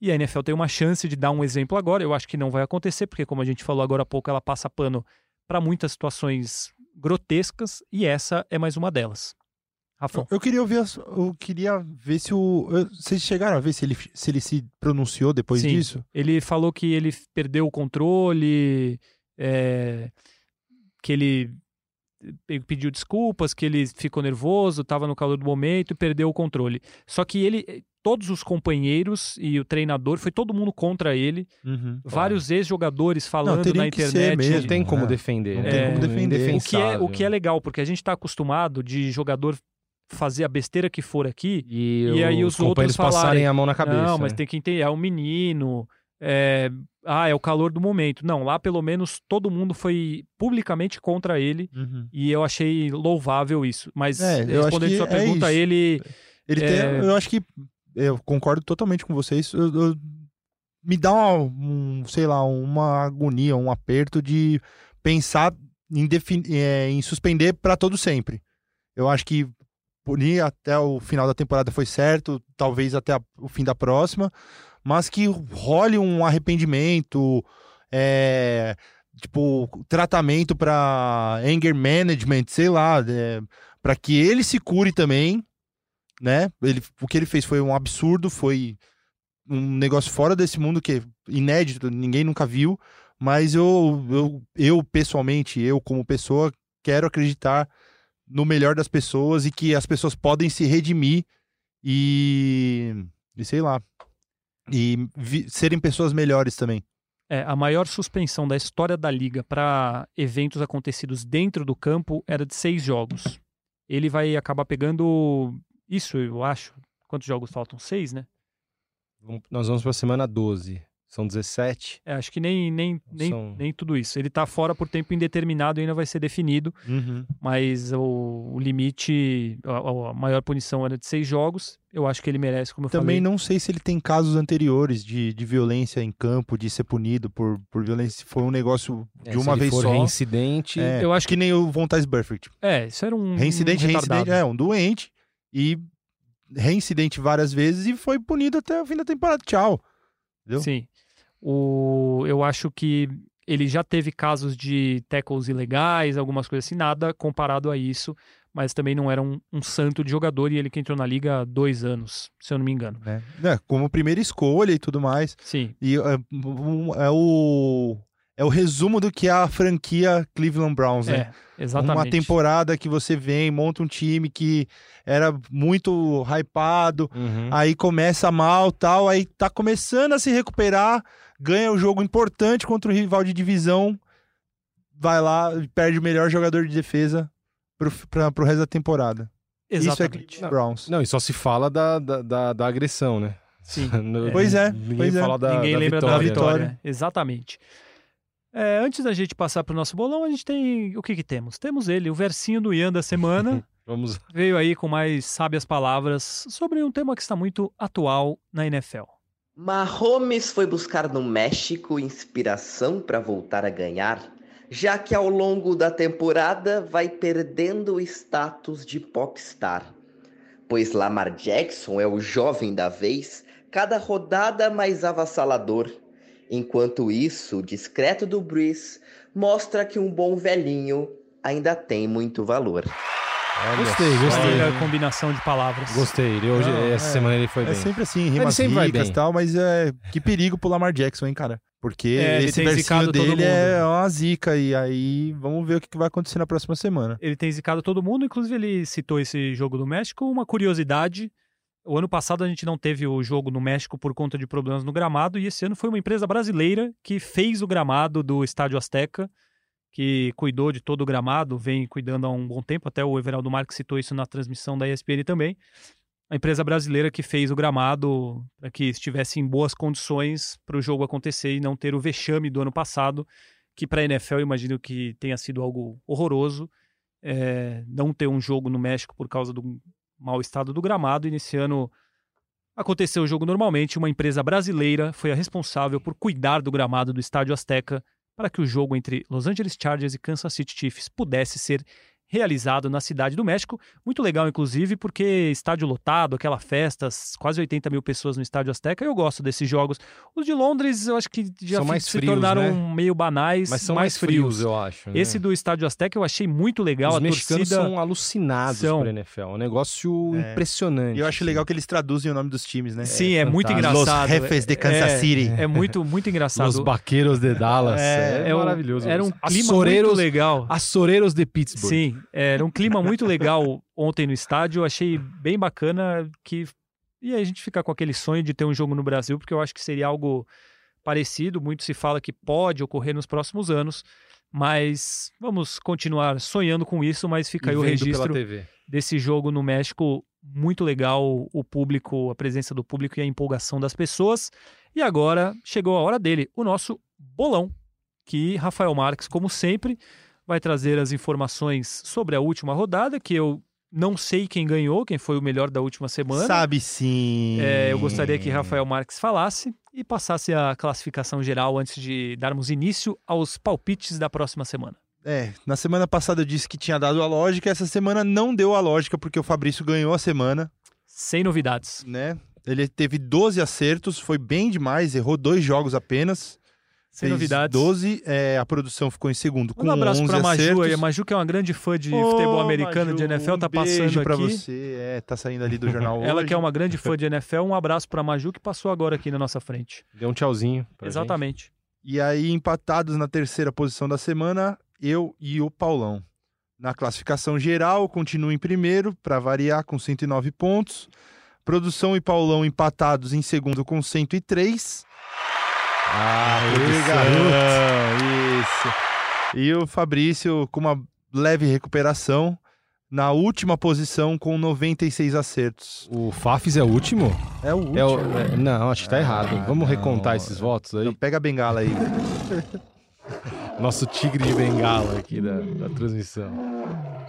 Speaker 1: E a NFL tem uma chance de dar um exemplo agora. Eu acho que não vai acontecer, porque, como a gente falou agora há pouco, ela passa pano para muitas situações grotescas e essa é mais uma delas. Rafão.
Speaker 3: Eu queria ouvir, eu queria ver se o. eu- Vocês chegaram a ver se ele se, ele se pronunciou depois
Speaker 1: Sim.
Speaker 3: disso?
Speaker 1: Ele falou que ele perdeu o controle, é, que ele pediu desculpas, que ele ficou nervoso, estava no calor do momento e perdeu o controle. Só que ele, eh, todos os companheiros e o treinador, foi todo mundo contra ele.
Speaker 3: Uhum.
Speaker 1: Vários ex-jogadores falando
Speaker 3: teria
Speaker 1: na
Speaker 3: que ser
Speaker 1: internet.
Speaker 3: mesmo.
Speaker 2: Não tem como
Speaker 3: É.
Speaker 2: defender.
Speaker 3: Não
Speaker 2: né?
Speaker 1: tem como
Speaker 3: defender.
Speaker 1: O que, é, o que é legal, porque a gente está acostumado de jogador fazer a besteira que for aqui.
Speaker 2: E,
Speaker 1: E aí
Speaker 2: os,
Speaker 1: os outros falarem,
Speaker 2: a mão na cabeça.
Speaker 1: não, mas
Speaker 2: né?
Speaker 1: tem que entender, é um menino. É, ah, é o calor do momento. Não, lá pelo menos todo mundo foi publicamente contra ele.
Speaker 3: Uhum.
Speaker 1: E eu achei louvável isso. Mas
Speaker 3: É, eu acho
Speaker 1: respondendo
Speaker 3: que
Speaker 1: sua
Speaker 3: é
Speaker 1: pergunta,
Speaker 3: isso.
Speaker 1: ele.
Speaker 3: Ele
Speaker 1: É.
Speaker 3: tem, eu acho que eu concordo totalmente com vocês. Eu- eu- me dá uma, um, sei lá, uma agonia, um aperto de pensar em, é, em suspender para todo sempre. Eu acho que punir até o final da temporada foi certo, talvez até a- o fim da próxima, mas que role um arrependimento, é, tipo tratamento para anger management, sei lá, para que ele se cure também, né? Ele, o que ele fez foi um absurdo, foi um negócio fora desse mundo que é inédito, ninguém nunca viu. Mas eu, eu, eu pessoalmente, eu como pessoa, quero acreditar no melhor das pessoas e que as pessoas podem se redimir e, e sei lá, e serem pessoas melhores também.
Speaker 1: É, a maior suspensão da história da liga para eventos acontecidos dentro do campo era de seis jogos. Ele vai acabar pegando isso, eu acho. Quantos jogos faltam? Seis, né?
Speaker 2: Vamos- Nós vamos pra semana 12. São 17.
Speaker 1: É, acho que nem, nem, nem,
Speaker 2: São-
Speaker 1: nem tudo isso. Ele tá fora por tempo indeterminado e ainda vai ser definido, mas o, o limite, a, a maior punição era de seis jogos. Eu acho que ele merece, como eu
Speaker 3: Também
Speaker 1: falei.
Speaker 3: não sei se ele tem casos anteriores de, de violência em campo, de ser punido por, por violência. Se foi um negócio de
Speaker 2: É, se
Speaker 3: uma
Speaker 2: ele
Speaker 3: vez
Speaker 2: for
Speaker 3: só.
Speaker 2: reincidente.
Speaker 3: É,
Speaker 1: Eu acho
Speaker 3: que nem o Von Perfect.
Speaker 1: É, isso era um.
Speaker 3: Reincidente,
Speaker 1: um
Speaker 3: reincidente, é, um doente. E reincidente várias vezes e foi punido até o fim da temporada. Tchau. Entendeu?
Speaker 1: Sim. O, eu acho que ele já teve casos de tackles ilegais, algumas coisas assim, nada comparado a isso, mas também não era um, um santo de jogador e ele que entrou na liga há dois anos, se eu não me engano.
Speaker 3: Né? É, como primeira escolha e tudo mais.
Speaker 1: Sim,
Speaker 3: E é, é o. É o resumo do que é a franquia Cleveland Browns, né?
Speaker 1: é, exatamente.
Speaker 3: Uma temporada que você vem, monta um time que era muito hypado,
Speaker 2: Uhum.
Speaker 3: aí começa mal tal, aí tá começando a se recuperar, ganha o jogo importante contra o rival de divisão, vai lá e perde o melhor jogador de defesa pro, pra, pro resto da temporada. Isso é
Speaker 1: Exatamente.
Speaker 3: Cleveland Browns.
Speaker 2: Não, e só se fala da, da, da, da agressão, né?
Speaker 1: Sim. [LAUGHS]
Speaker 2: No-
Speaker 3: Pois é,
Speaker 2: Ninguém
Speaker 3: pois é.
Speaker 2: da,
Speaker 1: Ninguém
Speaker 2: da
Speaker 1: lembra
Speaker 2: vitória.
Speaker 1: da
Speaker 3: né?
Speaker 1: vitória.
Speaker 3: Vitória.
Speaker 1: Exatamente. É, antes da gente passar para o nosso bolão, a gente tem. O que, que temos? Temos ele, o versinho do Ian da semana. [LAUGHS]
Speaker 2: Vamos.
Speaker 1: veio aí com mais sábias palavras sobre um tema que está muito atual na NFL.
Speaker 5: Mahomes foi buscar no México inspiração para voltar a ganhar, já que ao longo da temporada vai perdendo o status de popstar. Pois Lamar Jackson é o jovem da vez, cada rodada mais avassalador. Enquanto isso, o discreto do Breeze mostra que um bom velhinho ainda tem muito valor.
Speaker 2: Olha
Speaker 3: Gostei, gostei.
Speaker 1: Olha a combinação de palavras.
Speaker 2: Gostei. Ele hoje,
Speaker 3: Não,
Speaker 2: essa
Speaker 3: é.
Speaker 2: semana ele foi
Speaker 3: É
Speaker 2: bem.
Speaker 3: sempre assim, rimas
Speaker 2: sempre vai
Speaker 3: ricas e
Speaker 2: bem.
Speaker 3: tal, mas é que perigo pro Lamar Jackson, hein, cara? Porque
Speaker 1: É, ele
Speaker 3: esse
Speaker 1: tem zicado
Speaker 3: versinho
Speaker 1: todo
Speaker 3: dele é uma zica, e aí vamos ver o que que vai acontecer na próxima semana.
Speaker 1: Ele tem zicado todo mundo, inclusive ele citou esse jogo do México. Uma curiosidade: o ano passado a gente não teve o jogo no México por conta de problemas no gramado, e esse ano foi uma empresa brasileira que fez o gramado do Estádio Azteca, que cuidou de todo o gramado, vem cuidando há um bom tempo. Até o Everaldo Marques citou isso na transmissão da ESPN também. A empresa brasileira que fez o gramado para que estivesse em boas condições para o jogo acontecer e não ter o vexame do ano passado, que para a NFL imagino que tenha sido algo horroroso é, não ter um jogo no México por causa do mau estado do gramado. E nesse ano aconteceu o jogo normalmente. Uma empresa brasileira foi a responsável por cuidar do gramado do Estádio Azteca para que o jogo entre Los Angeles Chargers e Kansas City Chiefs pudesse ser realizado na cidade do México. Muito legal, inclusive, porque estádio lotado, aquela festa, quase 80 mil pessoas no Estádio Azteca. Eu gosto desses jogos. Os de Londres, eu acho que já
Speaker 2: mais
Speaker 1: se
Speaker 2: frios,
Speaker 1: tornaram
Speaker 2: né?
Speaker 1: meio banais,
Speaker 2: Mas são mais, frios, eu acho. né?
Speaker 1: Esse do Estádio Azteca eu achei muito legal.
Speaker 2: Os
Speaker 1: a
Speaker 2: mexicanos
Speaker 1: torcida...
Speaker 2: são alucinados
Speaker 1: São.
Speaker 2: por NFL. É um negócio
Speaker 3: É.
Speaker 2: impressionante.
Speaker 3: E eu acho
Speaker 2: assim.
Speaker 3: legal que eles traduzem o nome dos times, né?
Speaker 1: Sim, é, muito
Speaker 2: fantástico.
Speaker 1: engraçado.
Speaker 3: Los Jefes de Kansas
Speaker 1: é,
Speaker 3: City.
Speaker 1: É muito, muito engraçado.
Speaker 2: Os Vaqueiros de Dallas. É,
Speaker 1: É um-
Speaker 2: maravilhoso.
Speaker 1: Era um clima
Speaker 2: Açoreiros,
Speaker 1: muito legal.
Speaker 2: Açoreiros de Pittsburgh.
Speaker 1: Sim, Era um clima muito legal ontem no estádio. Achei bem bacana que. E aí a gente fica com aquele sonho de ter um jogo no Brasil, porque eu acho que seria algo parecido. Muito se fala que pode ocorrer nos próximos anos. Mas vamos continuar sonhando com isso, mas fica
Speaker 2: E
Speaker 1: aí o registro desse jogo no México. Muito legal o público, a presença do público e a empolgação das pessoas. E agora chegou a hora dele, o nosso bolão, que Rafael Marques, como sempre, vai trazer as informações sobre a última rodada, que eu não sei quem ganhou, quem foi o melhor da última semana.
Speaker 3: Sabe sim.
Speaker 1: É, eu gostaria que Rafael Marques falasse e passasse a classificação geral antes de darmos início aos palpites da próxima semana.
Speaker 3: É, na semana passada eu disse que tinha dado a lógica, essa semana não deu a lógica, porque o Fabrício ganhou a semana,
Speaker 1: Sem novidades.
Speaker 3: né? Ele teve 12 acertos, foi bem demais, errou dois jogos apenas.
Speaker 1: Sem
Speaker 3: fez
Speaker 1: novidades.
Speaker 3: 12, é, a produção ficou em segundo com
Speaker 1: Um abraço
Speaker 3: 11
Speaker 1: pra Maju
Speaker 3: acertos.
Speaker 1: aí. A Maju, que é uma grande fã de
Speaker 3: Ô,
Speaker 1: futebol americano,
Speaker 3: Maju,
Speaker 1: de NFL, tá
Speaker 3: um beijo
Speaker 1: passando
Speaker 3: pra
Speaker 1: aqui.
Speaker 3: você, é, tá saindo ali do jornal [LAUGHS]
Speaker 1: Ela
Speaker 3: hoje.
Speaker 1: que é uma grande fã de NFL, um abraço pra Maju que passou agora aqui na nossa frente.
Speaker 2: Deu um tchauzinho. pra
Speaker 1: Exatamente.
Speaker 3: E aí, empatados na terceira posição da semana, eu e o Paulão. Na classificação geral, continuo em primeiro, para variar, com 109 pontos. Produção e Paulão empatados em segundo com 103.
Speaker 2: Ah, produção.
Speaker 3: garotão, Isso. E o Fabrício com uma leve recuperação na última posição com 96 acertos.
Speaker 2: O Fafis é o último?
Speaker 3: É o último.
Speaker 2: É o- é- não, acho que tá errado.
Speaker 3: Ah,
Speaker 2: Vamos
Speaker 3: não.
Speaker 2: recontar esses votos aí.
Speaker 3: Então pega a bengala aí. [LAUGHS]
Speaker 2: Nosso tigre de bengala aqui da, da transmissão.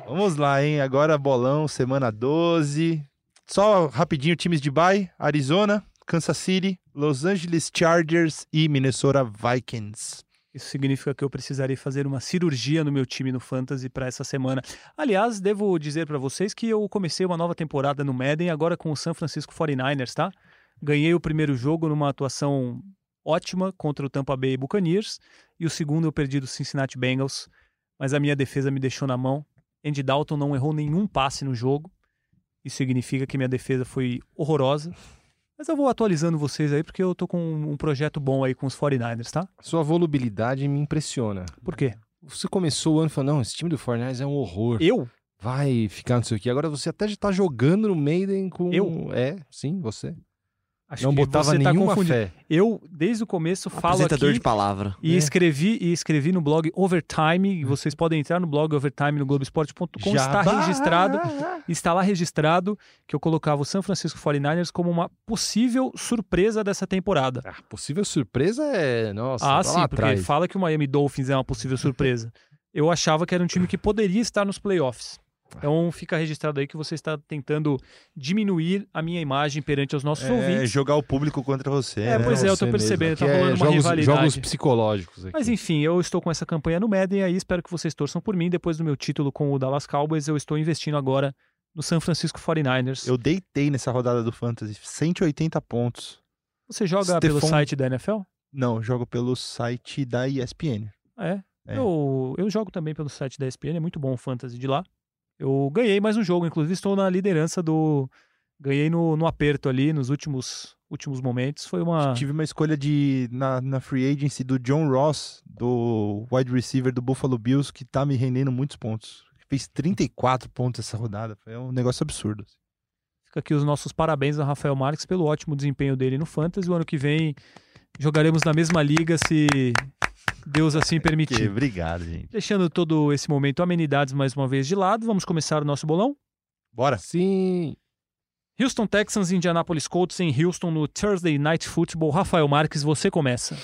Speaker 3: Vamos lá, hein? Agora bolão, semana 12. Só rapidinho, times de bye: Arizona, Kansas City, Los Angeles Chargers e Minnesota Vikings.
Speaker 1: Isso significa que eu precisarei fazer uma cirurgia no meu time no Fantasy para essa semana. Aliás, devo dizer para vocês que eu comecei uma nova temporada no Madden agora com o San Francisco 49ers, tá? Ganhei o primeiro jogo numa atuação ótima contra o Tampa Bay Buccaneers e o segundo eu perdi do Cincinnati Bengals, mas a minha defesa me deixou na mão. Andy Dalton não errou nenhum passe no jogo. Isso significa que minha defesa foi horrorosa. Mas eu vou atualizando vocês aí porque eu tô com um projeto bom aí com os 49ers, tá?
Speaker 2: Sua volubilidade me impressiona.
Speaker 1: Por quê?
Speaker 2: Você começou o ano falando, não, esse time do Fortnite é um horror.
Speaker 1: Eu?
Speaker 2: Vai ficar não sei o quê. Agora você até já tá jogando no Maiden com...
Speaker 1: Eu?
Speaker 2: É, sim, você.
Speaker 1: Acho
Speaker 2: não
Speaker 1: que
Speaker 2: botava
Speaker 1: você tá
Speaker 2: nenhuma
Speaker 1: confundindo.
Speaker 2: fé.
Speaker 1: Eu, desde o começo, falo
Speaker 5: Apresentador
Speaker 1: aqui
Speaker 5: de palavra.
Speaker 1: e
Speaker 2: É.
Speaker 1: escrevi e escrevi no blog Overtime. E vocês podem entrar no blog Overtime no Globoesporte.com. Está registrado, está lá registrado que eu colocava o San Francisco 49ers como uma possível surpresa dessa temporada.
Speaker 2: Ah, possível surpresa é... Nossa,
Speaker 1: ah,
Speaker 2: tá
Speaker 1: sim, porque
Speaker 2: atrás.
Speaker 1: fala que o Miami Dolphins é uma possível surpresa. Eu achava que era um time que poderia estar nos playoffs. Então fica registrado aí que você está tentando diminuir a minha imagem perante os nossos
Speaker 3: É,
Speaker 1: ouvintes.
Speaker 3: jogar o público contra você.
Speaker 1: É,
Speaker 3: né?
Speaker 1: pois é, eu tô
Speaker 2: Você
Speaker 1: percebendo, tá
Speaker 2: Aqui é
Speaker 1: rolando uma
Speaker 2: jogos,
Speaker 1: rivalidade.
Speaker 2: Jogos psicológicos aqui.
Speaker 1: Mas enfim, eu estou com essa campanha no Madden aí, espero que vocês torçam por mim. Depois do meu título com o Dallas Cowboys, eu estou investindo agora no San Francisco 49ers.
Speaker 3: Eu deitei nessa rodada do Fantasy. 180 pontos.
Speaker 1: Você joga pelo site da NFL?
Speaker 3: Não, jogo pelo site da ESPN.
Speaker 1: É.
Speaker 3: É.
Speaker 1: Eu, eu jogo também pelo site da ESPN, é muito bom o fantasy de lá. Eu ganhei mais um jogo, inclusive estou na liderança do. Ganhei no, no aperto ali, nos últimos, últimos momentos. Foi uma.
Speaker 3: Tive uma escolha de na, na free agency do John Ross, do wide receiver do Buffalo Bills, que tá me rendendo muitos pontos. Fez 34 pontos essa rodada. Foi um negócio absurdo.
Speaker 1: Fica aqui os nossos parabéns a Rafael Marques pelo ótimo desempenho dele no Fantasy. O ano que vem jogaremos na mesma liga, se Deus assim [LAUGHS]
Speaker 3: Que,
Speaker 1: permitir.
Speaker 3: obrigado, gente.
Speaker 1: Deixando todo esse momento amenidades mais uma vez de lado, vamos começar o nosso bolão.
Speaker 3: Bora.
Speaker 2: Sim.
Speaker 1: Houston Texans e Indianapolis Colts em Houston no Thursday Night Football. Rafael Marques, você começa.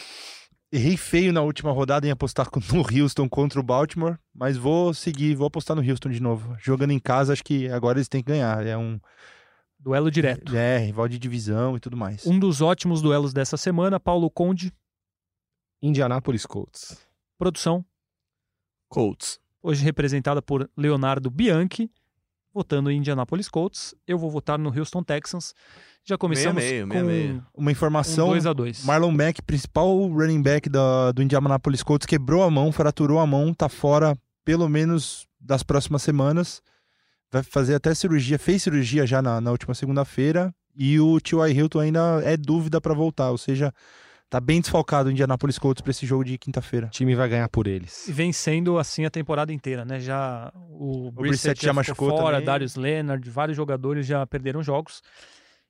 Speaker 3: Errei feio na última rodada em apostar [LAUGHS] no Houston contra o Baltimore, mas vou seguir, vou apostar no Houston de novo. Jogando em casa, acho que agora eles têm que ganhar. É um
Speaker 1: Duelo direto.
Speaker 3: é, rival de divisão e tudo mais.
Speaker 1: Um dos ótimos duelos dessa semana, Paulo Conde,
Speaker 2: Indianapolis Colts.
Speaker 1: produção,
Speaker 5: Colts.
Speaker 1: hoje representada por Leonardo Bianchi, votando em Indianapolis Colts. Eu vou votar no Houston Texans. Já começamos
Speaker 5: Meia, meia,
Speaker 1: com
Speaker 5: meia.
Speaker 3: Uma
Speaker 1: um
Speaker 3: informação
Speaker 1: 2 a 2
Speaker 3: Marlon Mack, principal running back da- do Indianapolis Colts, quebrou a mão, fraturou a mão, tá fora pelo menos das próximas semanas. Vai fazer até cirurgia, fez cirurgia já na, na última segunda-feira. E o T.Y. Hilton ainda é dúvida para voltar, ou seja, Tá bem desfalcado o Indianapolis Colts pra esse jogo de quinta-feira.
Speaker 2: O time vai ganhar por eles.
Speaker 1: E vem sendo assim a temporada inteira, né? Já o,
Speaker 3: Brissett
Speaker 1: Brissett
Speaker 3: já
Speaker 1: já
Speaker 3: machucou
Speaker 1: fora,
Speaker 3: também.
Speaker 1: Darius Leonard, vários jogadores já perderam jogos.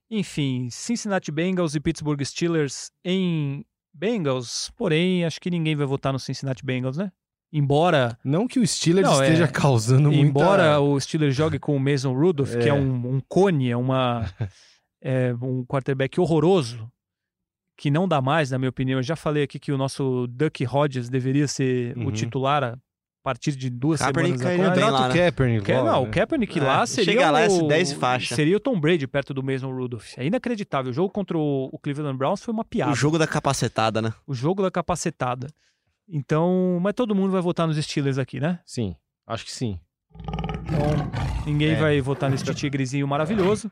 Speaker 1: Enfim, Cincinnati Bengals e Pittsburgh Steelers em Bengals, porém, acho que ninguém vai votar no Cincinnati Bengals, né? Embora,
Speaker 2: Não que o Steelers
Speaker 1: Não, é-
Speaker 2: esteja causando muita...
Speaker 1: embora o Steelers jogue com o Mason Rudolph, que é
Speaker 2: É.
Speaker 1: um, um cone, é uma [LAUGHS] é um quarterback horroroso, que não dá mais, na minha opinião. Eu já falei aqui que o nosso Duck Hodges deveria ser o
Speaker 2: Uhum.
Speaker 1: titular a partir de duas
Speaker 6: Kaepernick
Speaker 1: semanas
Speaker 6: bem
Speaker 2: Contrato
Speaker 6: lá, né?
Speaker 2: Kaepernick logo,
Speaker 1: não,
Speaker 2: né?
Speaker 1: o Kaepernick
Speaker 6: É,
Speaker 1: lá seria
Speaker 6: chega lá,
Speaker 1: o,
Speaker 6: esse 10 faixa.
Speaker 1: Seria o Tom Brady perto do Mason Rudolph. É inacreditável. O jogo contra o, o Cleveland Browns foi uma piada.
Speaker 6: O jogo da capacetada, né?
Speaker 1: O jogo da capacetada. Então, mas todo mundo vai votar nos Steelers aqui, né?
Speaker 2: Sim, acho que sim.
Speaker 1: Então, ninguém
Speaker 2: É.
Speaker 1: vai votar nesse tigrezinho maravilhoso.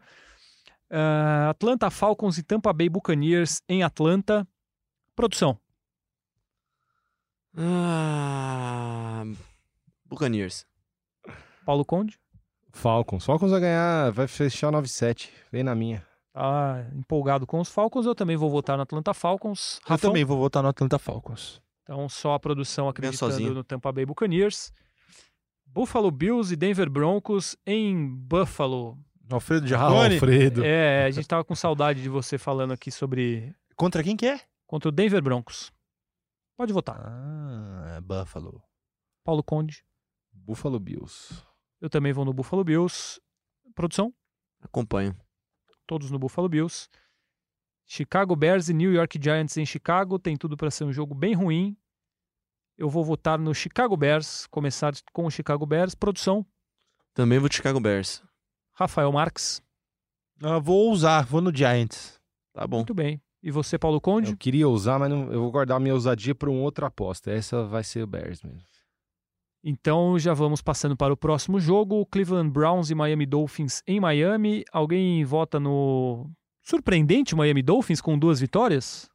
Speaker 1: Ah, Atlanta Falcons e Tampa Bay Buccaneers em Atlanta. Produção.
Speaker 6: Ah... Buccaneers.
Speaker 1: Paulo Conde.
Speaker 2: Falcons. Falcons vai ganhar, vai fechar 9-7. Vem na minha.
Speaker 1: Tá empolgado com os Falcons. Eu também vou votar no Atlanta Falcons.
Speaker 3: Eu
Speaker 1: Rafão?
Speaker 3: também vou votar no Atlanta Falcons.
Speaker 1: Então, só a produção acreditando
Speaker 6: sozinho.
Speaker 1: no Tampa Bay Buccaneers. Buffalo Bills e Denver Broncos em Buffalo.
Speaker 3: Alfredo
Speaker 2: Ah,
Speaker 3: Giarrone.
Speaker 2: Alfredo.
Speaker 1: É, a gente tava com saudade de você falando aqui sobre
Speaker 3: Contra quem que é?
Speaker 1: contra o Denver Broncos. Pode votar.
Speaker 3: Ah, é Buffalo.
Speaker 1: Paulo Conde.
Speaker 2: Buffalo Bills.
Speaker 1: Eu também vou no Buffalo Bills. Produção?
Speaker 6: Acompanho.
Speaker 1: Todos no Buffalo Bills. Chicago Bears e New York Giants em Chicago. Tem tudo para ser um jogo bem ruim. Eu vou votar no Chicago Bears. Começar com o Chicago Bears. Produção?
Speaker 6: Também vou de Chicago Bears.
Speaker 1: Rafael Marques.
Speaker 3: Ah, vou usar, vou no Giants.
Speaker 6: Tá bom.
Speaker 1: Muito bem. E você, Paulo Conde?
Speaker 2: Eu queria usar, mas não, eu vou guardar minha ousadia para uma outra aposta. Essa vai ser o Bears mesmo.
Speaker 1: Então já vamos passando para o próximo jogo. Cleveland Browns e Miami Dolphins em Miami. Alguém vota no surpreendente Miami Dolphins com duas vitórias?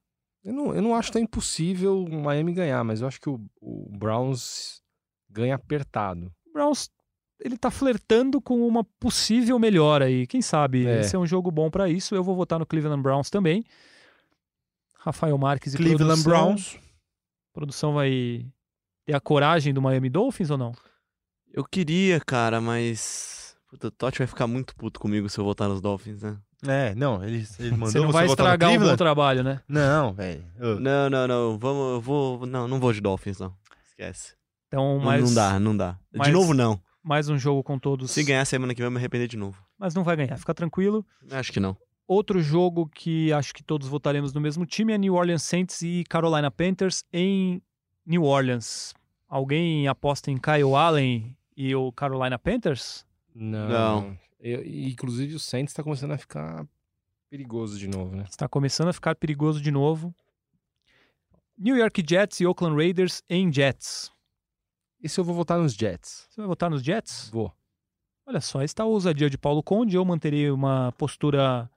Speaker 2: Eu não, eu não acho tão impossível o Miami ganhar, mas eu acho que o, o Browns ganha apertado.
Speaker 1: O Browns ele tá flertando com uma possível melhora aí. Quem sabe?
Speaker 2: É.
Speaker 1: Esse é um jogo bom para isso. Eu vou votar no Cleveland Browns também. Rafael Marques e
Speaker 3: Cleveland
Speaker 1: produção.
Speaker 3: Browns.
Speaker 1: Produção vai ter a coragem do Miami Dolphins ou não?
Speaker 6: Eu queria, cara, mas. Puta, o Totti vai ficar muito puto comigo se eu votar nos Dolphins, né?
Speaker 3: É, não, ele, [LAUGHS] ele mandou
Speaker 1: Você não
Speaker 3: você
Speaker 1: vai
Speaker 3: no
Speaker 1: estragar um bom trabalho, né?
Speaker 3: Não, velho. Ô,
Speaker 6: Não, não, não. Vamos, eu vou. Não, não vou de Dolphins, não. Esquece.
Speaker 1: Então,
Speaker 6: Não-
Speaker 1: mais,
Speaker 6: Não dá, não dá.
Speaker 1: mas-
Speaker 6: De novo, não.
Speaker 1: Mais um jogo com todos.
Speaker 6: Se ganhar semana que vem, eu me arrepender de novo.
Speaker 1: Mas não vai ganhar, fica tranquilo.
Speaker 6: Acho que não.
Speaker 1: Outro jogo que acho que todos votaremos no mesmo time é New Orleans Saints e Carolina Panthers em New Orleans. Alguém aposta em Kyle Allen e o Carolina Panthers?
Speaker 2: Não.
Speaker 6: Não.
Speaker 2: Eu- inclusive o Saints está começando a ficar perigoso de novo, né?
Speaker 1: Está começando a ficar perigoso de novo. New York Jets e Oakland Raiders em Jets.
Speaker 2: Esse eu vou votar nos Jets.
Speaker 1: Você vai votar nos Jets?
Speaker 2: Vou.
Speaker 1: Olha só, está a ousadia de Paulo Conde. Eu manteria uma postura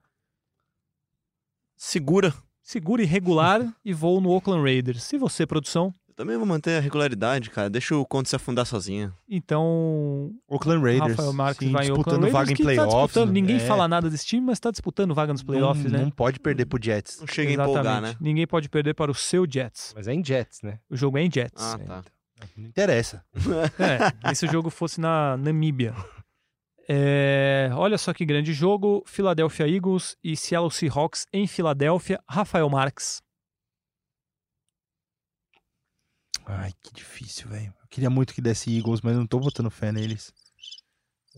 Speaker 6: Segura.
Speaker 1: segura e regular [LAUGHS] e vou no Oakland Raiders. Se você, produção,
Speaker 6: Eu também vou manter a regularidade, cara. Deixa o Conte se afundar sozinho.
Speaker 1: então
Speaker 3: Oakland Raiders.
Speaker 1: Rafael Marques
Speaker 3: sim,
Speaker 1: vai em
Speaker 3: disputando
Speaker 1: Oakland
Speaker 3: vaga
Speaker 1: Raiders,
Speaker 3: em
Speaker 1: que tá
Speaker 3: playoffs.
Speaker 1: disputando. Ninguém
Speaker 3: é,
Speaker 1: fala nada desse time, mas está disputando vaga nos playoffs,
Speaker 3: não,
Speaker 1: né?
Speaker 3: Não pode perder pro Jets.
Speaker 6: Não chega a
Speaker 1: Exatamente.
Speaker 6: empolgar, né?
Speaker 1: Ninguém pode perder para o seu Jets.
Speaker 2: Mas é em Jets, né?
Speaker 1: O jogo é em Jets.
Speaker 6: Ah, tá.
Speaker 3: Não interessa. [LAUGHS]
Speaker 1: É, e se o jogo fosse na Namíbia. É, olha só que grande jogo. Philadelphia Eagles e Seattle Seahawks em Filadélfia. Rafael Marques.
Speaker 3: Ai, que difícil, velho. Eu queria muito que desse Eagles, mas não tô botando fé neles.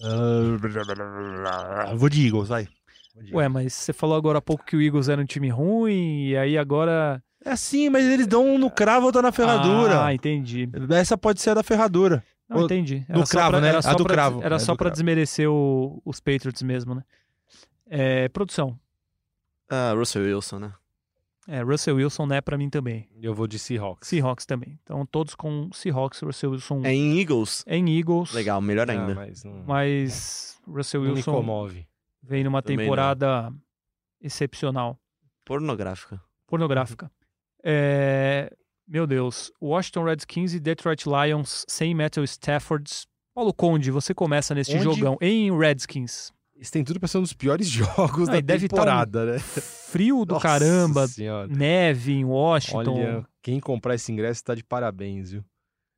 Speaker 3: Ah, vou de Eagles, vai. Vou de
Speaker 1: Ué, mas você falou agora há pouco que o Eagles era um time ruim e aí agora...
Speaker 3: É assim, mas eles dão um no cravo ou tá na ferradura.
Speaker 1: Ah, entendi.
Speaker 3: Essa pode ser a da ferradura.
Speaker 1: Não, entendi.
Speaker 3: do
Speaker 1: só
Speaker 3: cravo,
Speaker 1: pra-
Speaker 3: né?
Speaker 1: Era
Speaker 3: A
Speaker 1: só
Speaker 3: do
Speaker 1: pra,
Speaker 3: cravo.
Speaker 1: Era
Speaker 3: É,
Speaker 1: só
Speaker 3: do
Speaker 1: pra
Speaker 3: cravo.
Speaker 1: desmerecer o- os Patriots mesmo, né? É, produção.
Speaker 6: Ah, Russell Wilson, né?
Speaker 1: É, Russell Wilson, né, pra mim também.
Speaker 2: Eu vou de Seahawks.
Speaker 1: Seahawks também. Então, todos com Seahawks, Russell Wilson
Speaker 6: É em Eagles.
Speaker 1: em Eagles.
Speaker 6: Legal, melhor
Speaker 2: Ah,
Speaker 6: ainda.
Speaker 2: mas não,
Speaker 1: Mas Russell
Speaker 2: não me
Speaker 1: Wilson
Speaker 2: comove.
Speaker 1: vem numa
Speaker 6: Também não.
Speaker 1: temporada excepcional,
Speaker 6: Pornográfica.
Speaker 1: pornográfica. É, meu Deus, Washington Redskins e Detroit Lions sem Metal Stafford. Paulo Conde, você começa neste
Speaker 3: Onde?
Speaker 1: jogão em Redskins.
Speaker 2: Isso tem tudo pra ser um dos piores [LAUGHS] jogos
Speaker 1: Ah,
Speaker 2: da
Speaker 1: deve tá um
Speaker 2: temporada, né?
Speaker 1: Frio do
Speaker 2: Nossa
Speaker 1: caramba,
Speaker 2: Senhora.
Speaker 1: neve em Washington.
Speaker 2: Olha, quem comprar esse ingresso tá de parabéns, viu?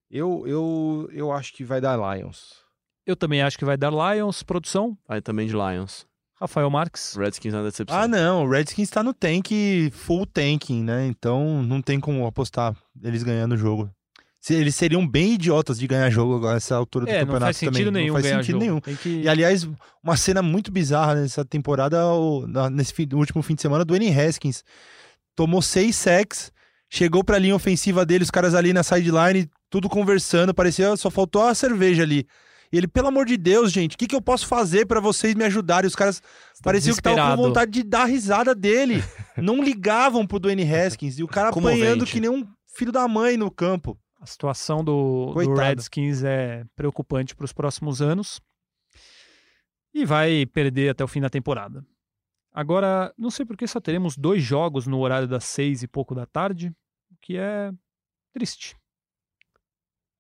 Speaker 2: Eu, eu, eu acho que vai dar Lions.
Speaker 1: Eu também acho que vai dar Lions, produção.
Speaker 6: Vai também de Lions.
Speaker 1: Rafael Marques.
Speaker 6: Redskins é uma decepção.
Speaker 3: Ah, não. O Redskins tá no tank, full tanking, né? Então não tem como apostar eles ganhando o jogo. Se- Eles seriam bem idiotas de ganhar jogo agora nessa altura do
Speaker 1: É,
Speaker 3: campeonato
Speaker 1: não faz sentido
Speaker 3: também.
Speaker 1: nenhum
Speaker 3: não faz
Speaker 1: ganhar
Speaker 3: sentido
Speaker 1: jogo.
Speaker 3: nenhum.
Speaker 1: Que...
Speaker 3: E aliás, uma cena muito bizarra nessa temporada, na- nesse último fim de semana, do N. Haskins. Tomou seis sacks, chegou pra linha ofensiva dele, os caras ali na sideline, tudo conversando, parecia só faltou a cerveja ali. E ele, pelo amor de Deus, gente, o que, que eu posso fazer pra vocês me ajudarem? Os caras pareciam que estavam com vontade de dar risada dele. [LAUGHS] Não ligavam pro Dwayne Haskins. E o cara
Speaker 6: Comovente.
Speaker 3: apanhando que nem um filho da mãe no campo.
Speaker 1: A situação do, do. Redskins é preocupante para os próximos anos. E vai perder até o fim da temporada. Agora, não sei por que só teremos dois jogos no horário das seis e pouco da tarde, o que é triste.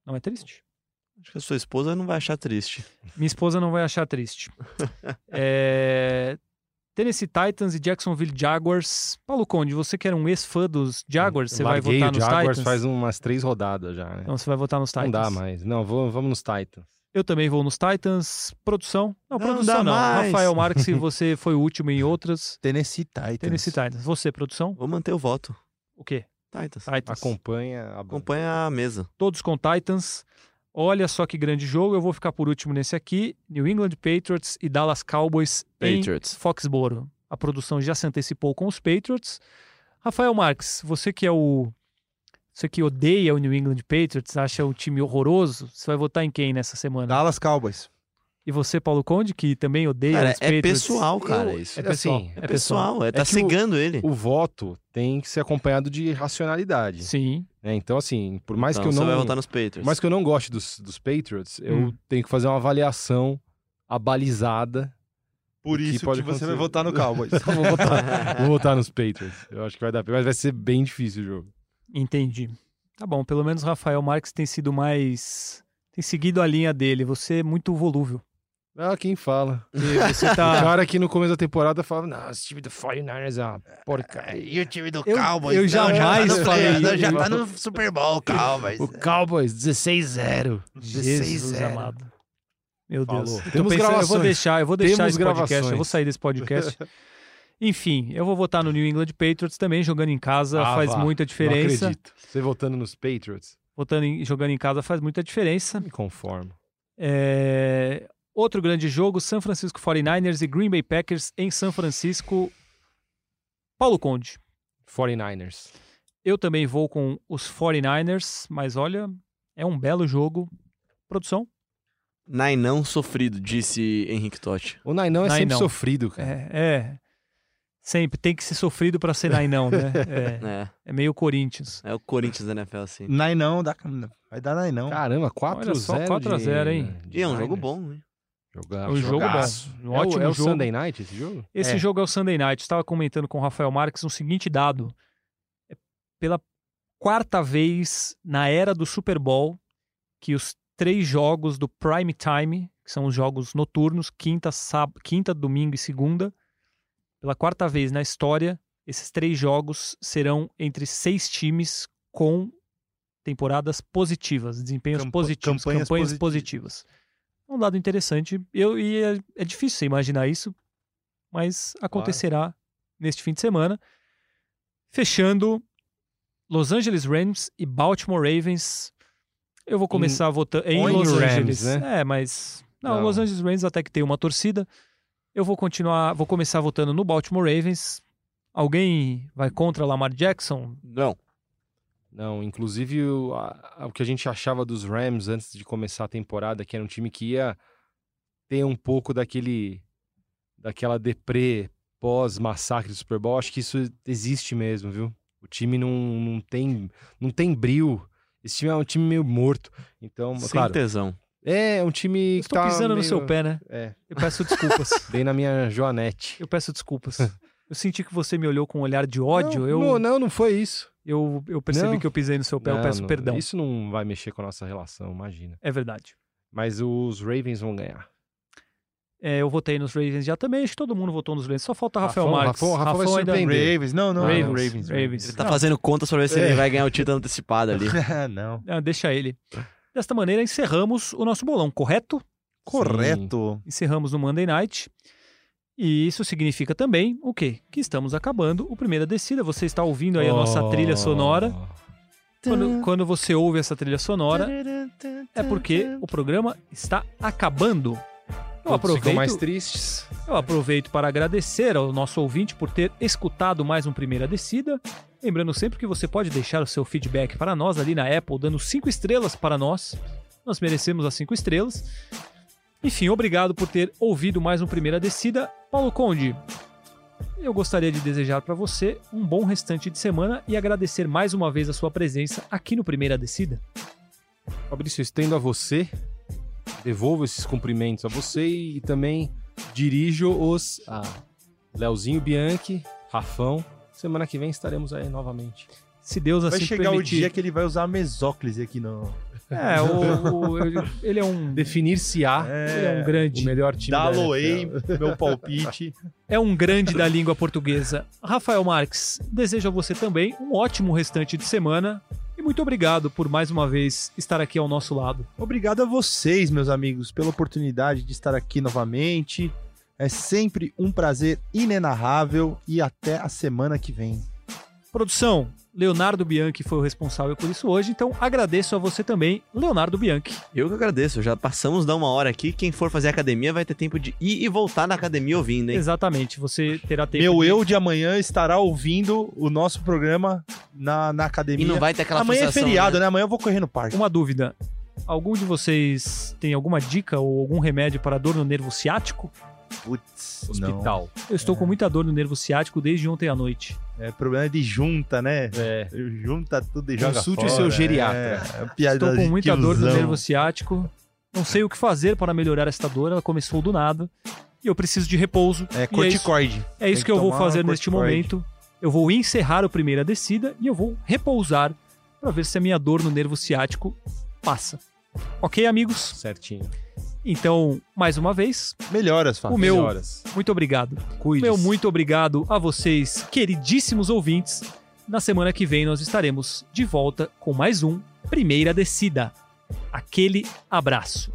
Speaker 1: Não é triste?
Speaker 6: Acho que a sua esposa não vai achar triste.
Speaker 1: Minha esposa não vai achar triste. [LAUGHS] É, Tennessee Titans e Jacksonville Jaguars. Paulo Conde, você que era um ex-fã dos Jaguars, você vai votar nos
Speaker 2: Jaguars
Speaker 1: Titans?
Speaker 2: faz umas três rodadas já, né?
Speaker 1: Então você vai votar nos Titans.
Speaker 2: Não dá mais. Não, vou- vamos nos Titans.
Speaker 1: Eu também vou nos Titans. Produção? Não,
Speaker 6: Não,
Speaker 1: produção
Speaker 6: dá
Speaker 1: não.
Speaker 6: mais.
Speaker 1: Rafael Marques, você foi o último em outras. [LAUGHS]
Speaker 3: Tennessee Titans.
Speaker 1: Tennessee Titans. Você, produção?
Speaker 6: Vou manter o voto.
Speaker 1: O quê?
Speaker 6: Titans.
Speaker 1: Titans.
Speaker 2: Acompanha a
Speaker 6: Acompanha a mesa.
Speaker 1: Todos com Titans. Olha só que grande jogo. Eu vou ficar por último nesse aqui. New England Patriots e Dallas Cowboys
Speaker 6: Patriots.
Speaker 1: em Foxboro. A produção já se antecipou com os Patriots. Rafael Marques, você que é o... Você que odeia o New England Patriots, acha o time horroroso, você vai votar em quem nessa semana?
Speaker 3: Dallas Cowboys.
Speaker 1: E você, Paulo Conde, que também odeia
Speaker 6: Cara,
Speaker 1: os
Speaker 6: é
Speaker 1: Patriots?
Speaker 6: pessoal, cara, isso.
Speaker 1: É pessoal.
Speaker 2: Assim,
Speaker 6: É pessoal, é, tá
Speaker 2: que o-
Speaker 6: cegando ele.
Speaker 2: O voto tem que ser acompanhado de racionalidade.
Speaker 1: Sim.
Speaker 2: Né? Então, assim, por mais
Speaker 6: então
Speaker 2: que eu
Speaker 6: você
Speaker 2: não.
Speaker 6: vai votar nos
Speaker 2: Por
Speaker 6: Patriots.
Speaker 2: mais que eu não goste dos, dos Patriots, eu
Speaker 1: Hum.
Speaker 2: tenho que fazer uma avaliação abalizada.
Speaker 3: Por
Speaker 2: que
Speaker 3: isso
Speaker 2: pode
Speaker 3: que você vai votar no [LAUGHS] Cowboys.
Speaker 2: vou, votar, [LAUGHS] vou votar nos Patriots. Eu acho que vai dar. Mas vai ser bem difícil o jogo.
Speaker 1: Entendi. Tá bom, pelo menos Rafael Marques tem sido mais. tem seguido a linha dele. Você é muito volúvel.
Speaker 2: Ah, quem fala?
Speaker 1: Você [LAUGHS]
Speaker 2: O
Speaker 1: tá.
Speaker 2: cara que no começo da temporada falava: Não, esse time do 49ers é uma porcaria.
Speaker 3: E o time do
Speaker 1: Eu-
Speaker 3: Cowboys?
Speaker 1: eu jamais
Speaker 3: já tá no
Speaker 1: falei.
Speaker 3: Já tá no Super Bowl, Cowboys.
Speaker 2: O Cowboys, 16-0.
Speaker 1: Jesus
Speaker 3: 16-0.
Speaker 1: amado. Meu Deus.
Speaker 2: Falou. Temos
Speaker 1: pensando, eu vou
Speaker 2: gravações.
Speaker 1: deixar, eu vou deixar
Speaker 2: Temos
Speaker 1: esse podcast, eu
Speaker 2: gravações.
Speaker 1: vou sair desse podcast. [LAUGHS] Enfim, eu vou votar no New England Patriots também, jogando em casa
Speaker 2: Ah,
Speaker 1: faz
Speaker 2: vá.
Speaker 1: muita
Speaker 2: Não
Speaker 1: diferença.
Speaker 2: acredito. Você votando nos Patriots?
Speaker 1: Votando em, jogando em casa faz muita diferença.
Speaker 2: Me conformo.
Speaker 1: É, Outro grande jogo, San Francisco 49ers e Green Bay Packers em São Francisco. Paulo Conde.
Speaker 2: 49ers.
Speaker 1: Eu também vou com os 49ers, mas olha, é um belo jogo. Produção?
Speaker 6: Nainão sofrido, disse Henrique Totti.
Speaker 2: O Nainão é sempre
Speaker 1: Nainão.
Speaker 2: sofrido, cara.
Speaker 1: É, é. Sempre tem que ser sofrido para ser Nainão, né? [LAUGHS] É,
Speaker 6: É,
Speaker 1: é meio Corinthians.
Speaker 6: é o Corinthians da NFL, assim.
Speaker 3: Nine não, dá, vai dar nine não.
Speaker 2: Caramba, 4x0.
Speaker 1: Olha só, 4 a 0, hein?
Speaker 2: de
Speaker 6: E é um jogo bom, hein?
Speaker 2: Jogar,
Speaker 1: É um jogo
Speaker 2: jogaço.
Speaker 1: bom. Um
Speaker 2: É o-
Speaker 1: ótimo
Speaker 2: é o
Speaker 1: jogo.
Speaker 2: Sunday Night esse jogo?
Speaker 1: Esse
Speaker 3: É.
Speaker 1: jogo é o Sunday Night. Estava comentando com o Rafael Marques um seguinte dado. É pela quarta vez na era do Super Bowl que os três jogos do prime time, que são os jogos noturnos, quinta, sábado, quinta, domingo e segunda, pela quarta vez na história, esses três jogos serão entre seis times com temporadas positivas, desempenhos
Speaker 3: Campa-
Speaker 1: positivos,
Speaker 3: campanhas
Speaker 1: campanhas,
Speaker 3: positivas.
Speaker 1: positivas. Um dado interessante. Eu, e é, é difícil você imaginar isso, mas acontecerá neste fim de semana. Fechando, Los Angeles Rams e Baltimore Ravens. Eu vou começar votando em
Speaker 2: ou em
Speaker 1: Los
Speaker 2: Rams,
Speaker 1: Angeles.
Speaker 2: né?
Speaker 1: É, mas não,
Speaker 2: Não.
Speaker 1: Los Angeles Rams até que tem uma torcida. Eu vou continuar, vou começar votando no Baltimore Ravens. Alguém vai contra Lamar Jackson?
Speaker 6: Não.
Speaker 2: Não, inclusive o, a- o que a gente achava dos Rams antes de começar a temporada, que era um time que ia ter um pouco daquele daquela deprê pós-massacre do Super Bowl, acho que isso existe mesmo, viu? O time não, não tem não tem brilho. Esse time é um time meio morto. Então,
Speaker 6: Sem
Speaker 2: claro,
Speaker 6: tesão.
Speaker 2: é um time que
Speaker 1: Estou
Speaker 2: tá
Speaker 1: pisando no
Speaker 2: meio-
Speaker 1: seu pé, né?
Speaker 2: É,
Speaker 1: Eu peço desculpas. [LAUGHS]
Speaker 2: bem na minha joanete.
Speaker 1: eu peço desculpas. Eu senti que você me olhou com um olhar de ódio.
Speaker 2: Não,
Speaker 1: eu,
Speaker 2: não, não, não foi isso.
Speaker 1: Eu, eu percebi
Speaker 2: Não.
Speaker 1: que eu pisei no seu pé. eu
Speaker 2: Não,
Speaker 1: peço
Speaker 2: não,
Speaker 1: perdão.
Speaker 2: Isso não vai mexer com a nossa relação, imagina.
Speaker 1: É verdade.
Speaker 2: Mas os Ravens vão ganhar.
Speaker 1: É, eu votei nos Ravens já também, acho que todo mundo votou nos Ravens. Só falta Rafael
Speaker 2: Rafão-
Speaker 1: Marques.
Speaker 2: Rafão- Rafão vai
Speaker 1: ainda...
Speaker 2: surpreender.
Speaker 3: Ravens, não, não.
Speaker 1: Ravens,
Speaker 3: não,
Speaker 1: Ravens,
Speaker 3: Ravens.
Speaker 6: Ele tá
Speaker 1: Não.
Speaker 6: fazendo contas pra ver se
Speaker 3: É.
Speaker 6: ele vai ganhar o título antecipado ali. [LAUGHS]
Speaker 3: não.
Speaker 1: Ah, deixa ele. Desta maneira, encerramos o nosso bolão, correto?
Speaker 3: Correto.
Speaker 1: Encerramos no Monday Night. E isso significa também o quê? Que estamos acabando o Primeira Descida. Você está ouvindo aí a nossa trilha sonora. Quando, quando você ouve essa trilha sonora, é porque o programa está acabando. Eu aproveito,
Speaker 2: mais tristes.
Speaker 1: eu aproveito para agradecer ao nosso ouvinte por ter escutado mais um Primeira Descida. Lembrando sempre que você pode deixar o seu feedback para nós ali na Apple, dando cinco estrelas para nós. Nós merecemos as cinco estrelas. Enfim, obrigado por ter ouvido mais um Primeira Descida. Paulo Conde, eu gostaria de desejar para você um bom restante de semana e agradecer mais uma vez a sua presença aqui no Primeira Descida.
Speaker 2: Fabrício, eu estendo a você, devolvo esses cumprimentos a você e, também dirijo-os a Leozinho Bianchi, Rafão. Semana que vem estaremos aí novamente.
Speaker 1: Se Deus assim
Speaker 3: Vai chegar
Speaker 1: permitir.
Speaker 3: o dia que ele vai usar a mesóclise aqui no.
Speaker 1: É, o, o- ele- é um,
Speaker 2: Definir-se-á
Speaker 1: ele é um [LAUGHS]
Speaker 2: o
Speaker 1: grande.
Speaker 2: melhor time da
Speaker 3: Daloei, meu palpite.
Speaker 1: É um grande da língua portuguesa. Rafael Marques, desejo a você também um ótimo restante de semana e muito obrigado por mais uma vez estar aqui ao nosso lado.
Speaker 3: Obrigado a vocês, meus amigos, pela oportunidade de estar aqui novamente. É sempre um prazer inenarrável e até a semana que vem.
Speaker 1: Produção, Leonardo Bianchi foi o responsável por isso hoje, então agradeço a você também, Leonardo Bianchi.
Speaker 6: Eu que agradeço, já passamos da uma hora aqui. Quem for fazer academia vai ter tempo de ir e voltar na academia ouvindo, hein?
Speaker 1: Exatamente, você terá tempo.
Speaker 3: Meu
Speaker 1: de-
Speaker 3: eu de amanhã estará ouvindo o nosso programa na, na
Speaker 6: E
Speaker 3: academia.
Speaker 6: não vai ter aquela
Speaker 3: Amanhã é feriado,
Speaker 6: né?
Speaker 3: né? Amanhã eu vou correr no parque.
Speaker 1: Uma dúvida. Algum de vocês tem alguma dica ou algum remédio para dor no nervo ciático?
Speaker 3: Putz,
Speaker 2: Hospital.
Speaker 1: Eu estou com muita dor no nervo ciático desde ontem à noite.
Speaker 3: não. É problema de junta, né?
Speaker 2: É.
Speaker 3: Junta tudo e joga
Speaker 2: Consulte o seu geriatra.
Speaker 3: É, é piada
Speaker 1: Estou com muita dor no nervo ciático. Não sei o que fazer para melhorar esta dor. Ela começou do nada. E eu preciso de repouso.
Speaker 3: É
Speaker 1: E é isso,
Speaker 3: corticoide.
Speaker 1: é isso
Speaker 3: Tem
Speaker 1: que eu vou fazer neste
Speaker 3: corticoide.
Speaker 1: momento. Eu vou encerrar a primeira descida e eu vou repousar para ver se a minha dor no nervo ciático passa. Ok, amigos?
Speaker 2: Certinho.
Speaker 1: Então, mais uma vez,
Speaker 3: Melhoras, Fábio.
Speaker 1: o meu
Speaker 2: Melhoras.
Speaker 1: muito obrigado.
Speaker 2: Cuide.
Speaker 1: Meu muito obrigado a vocês, queridíssimos ouvintes. Na semana que vem nós estaremos de volta com mais um Primeira Descida. Aquele abraço.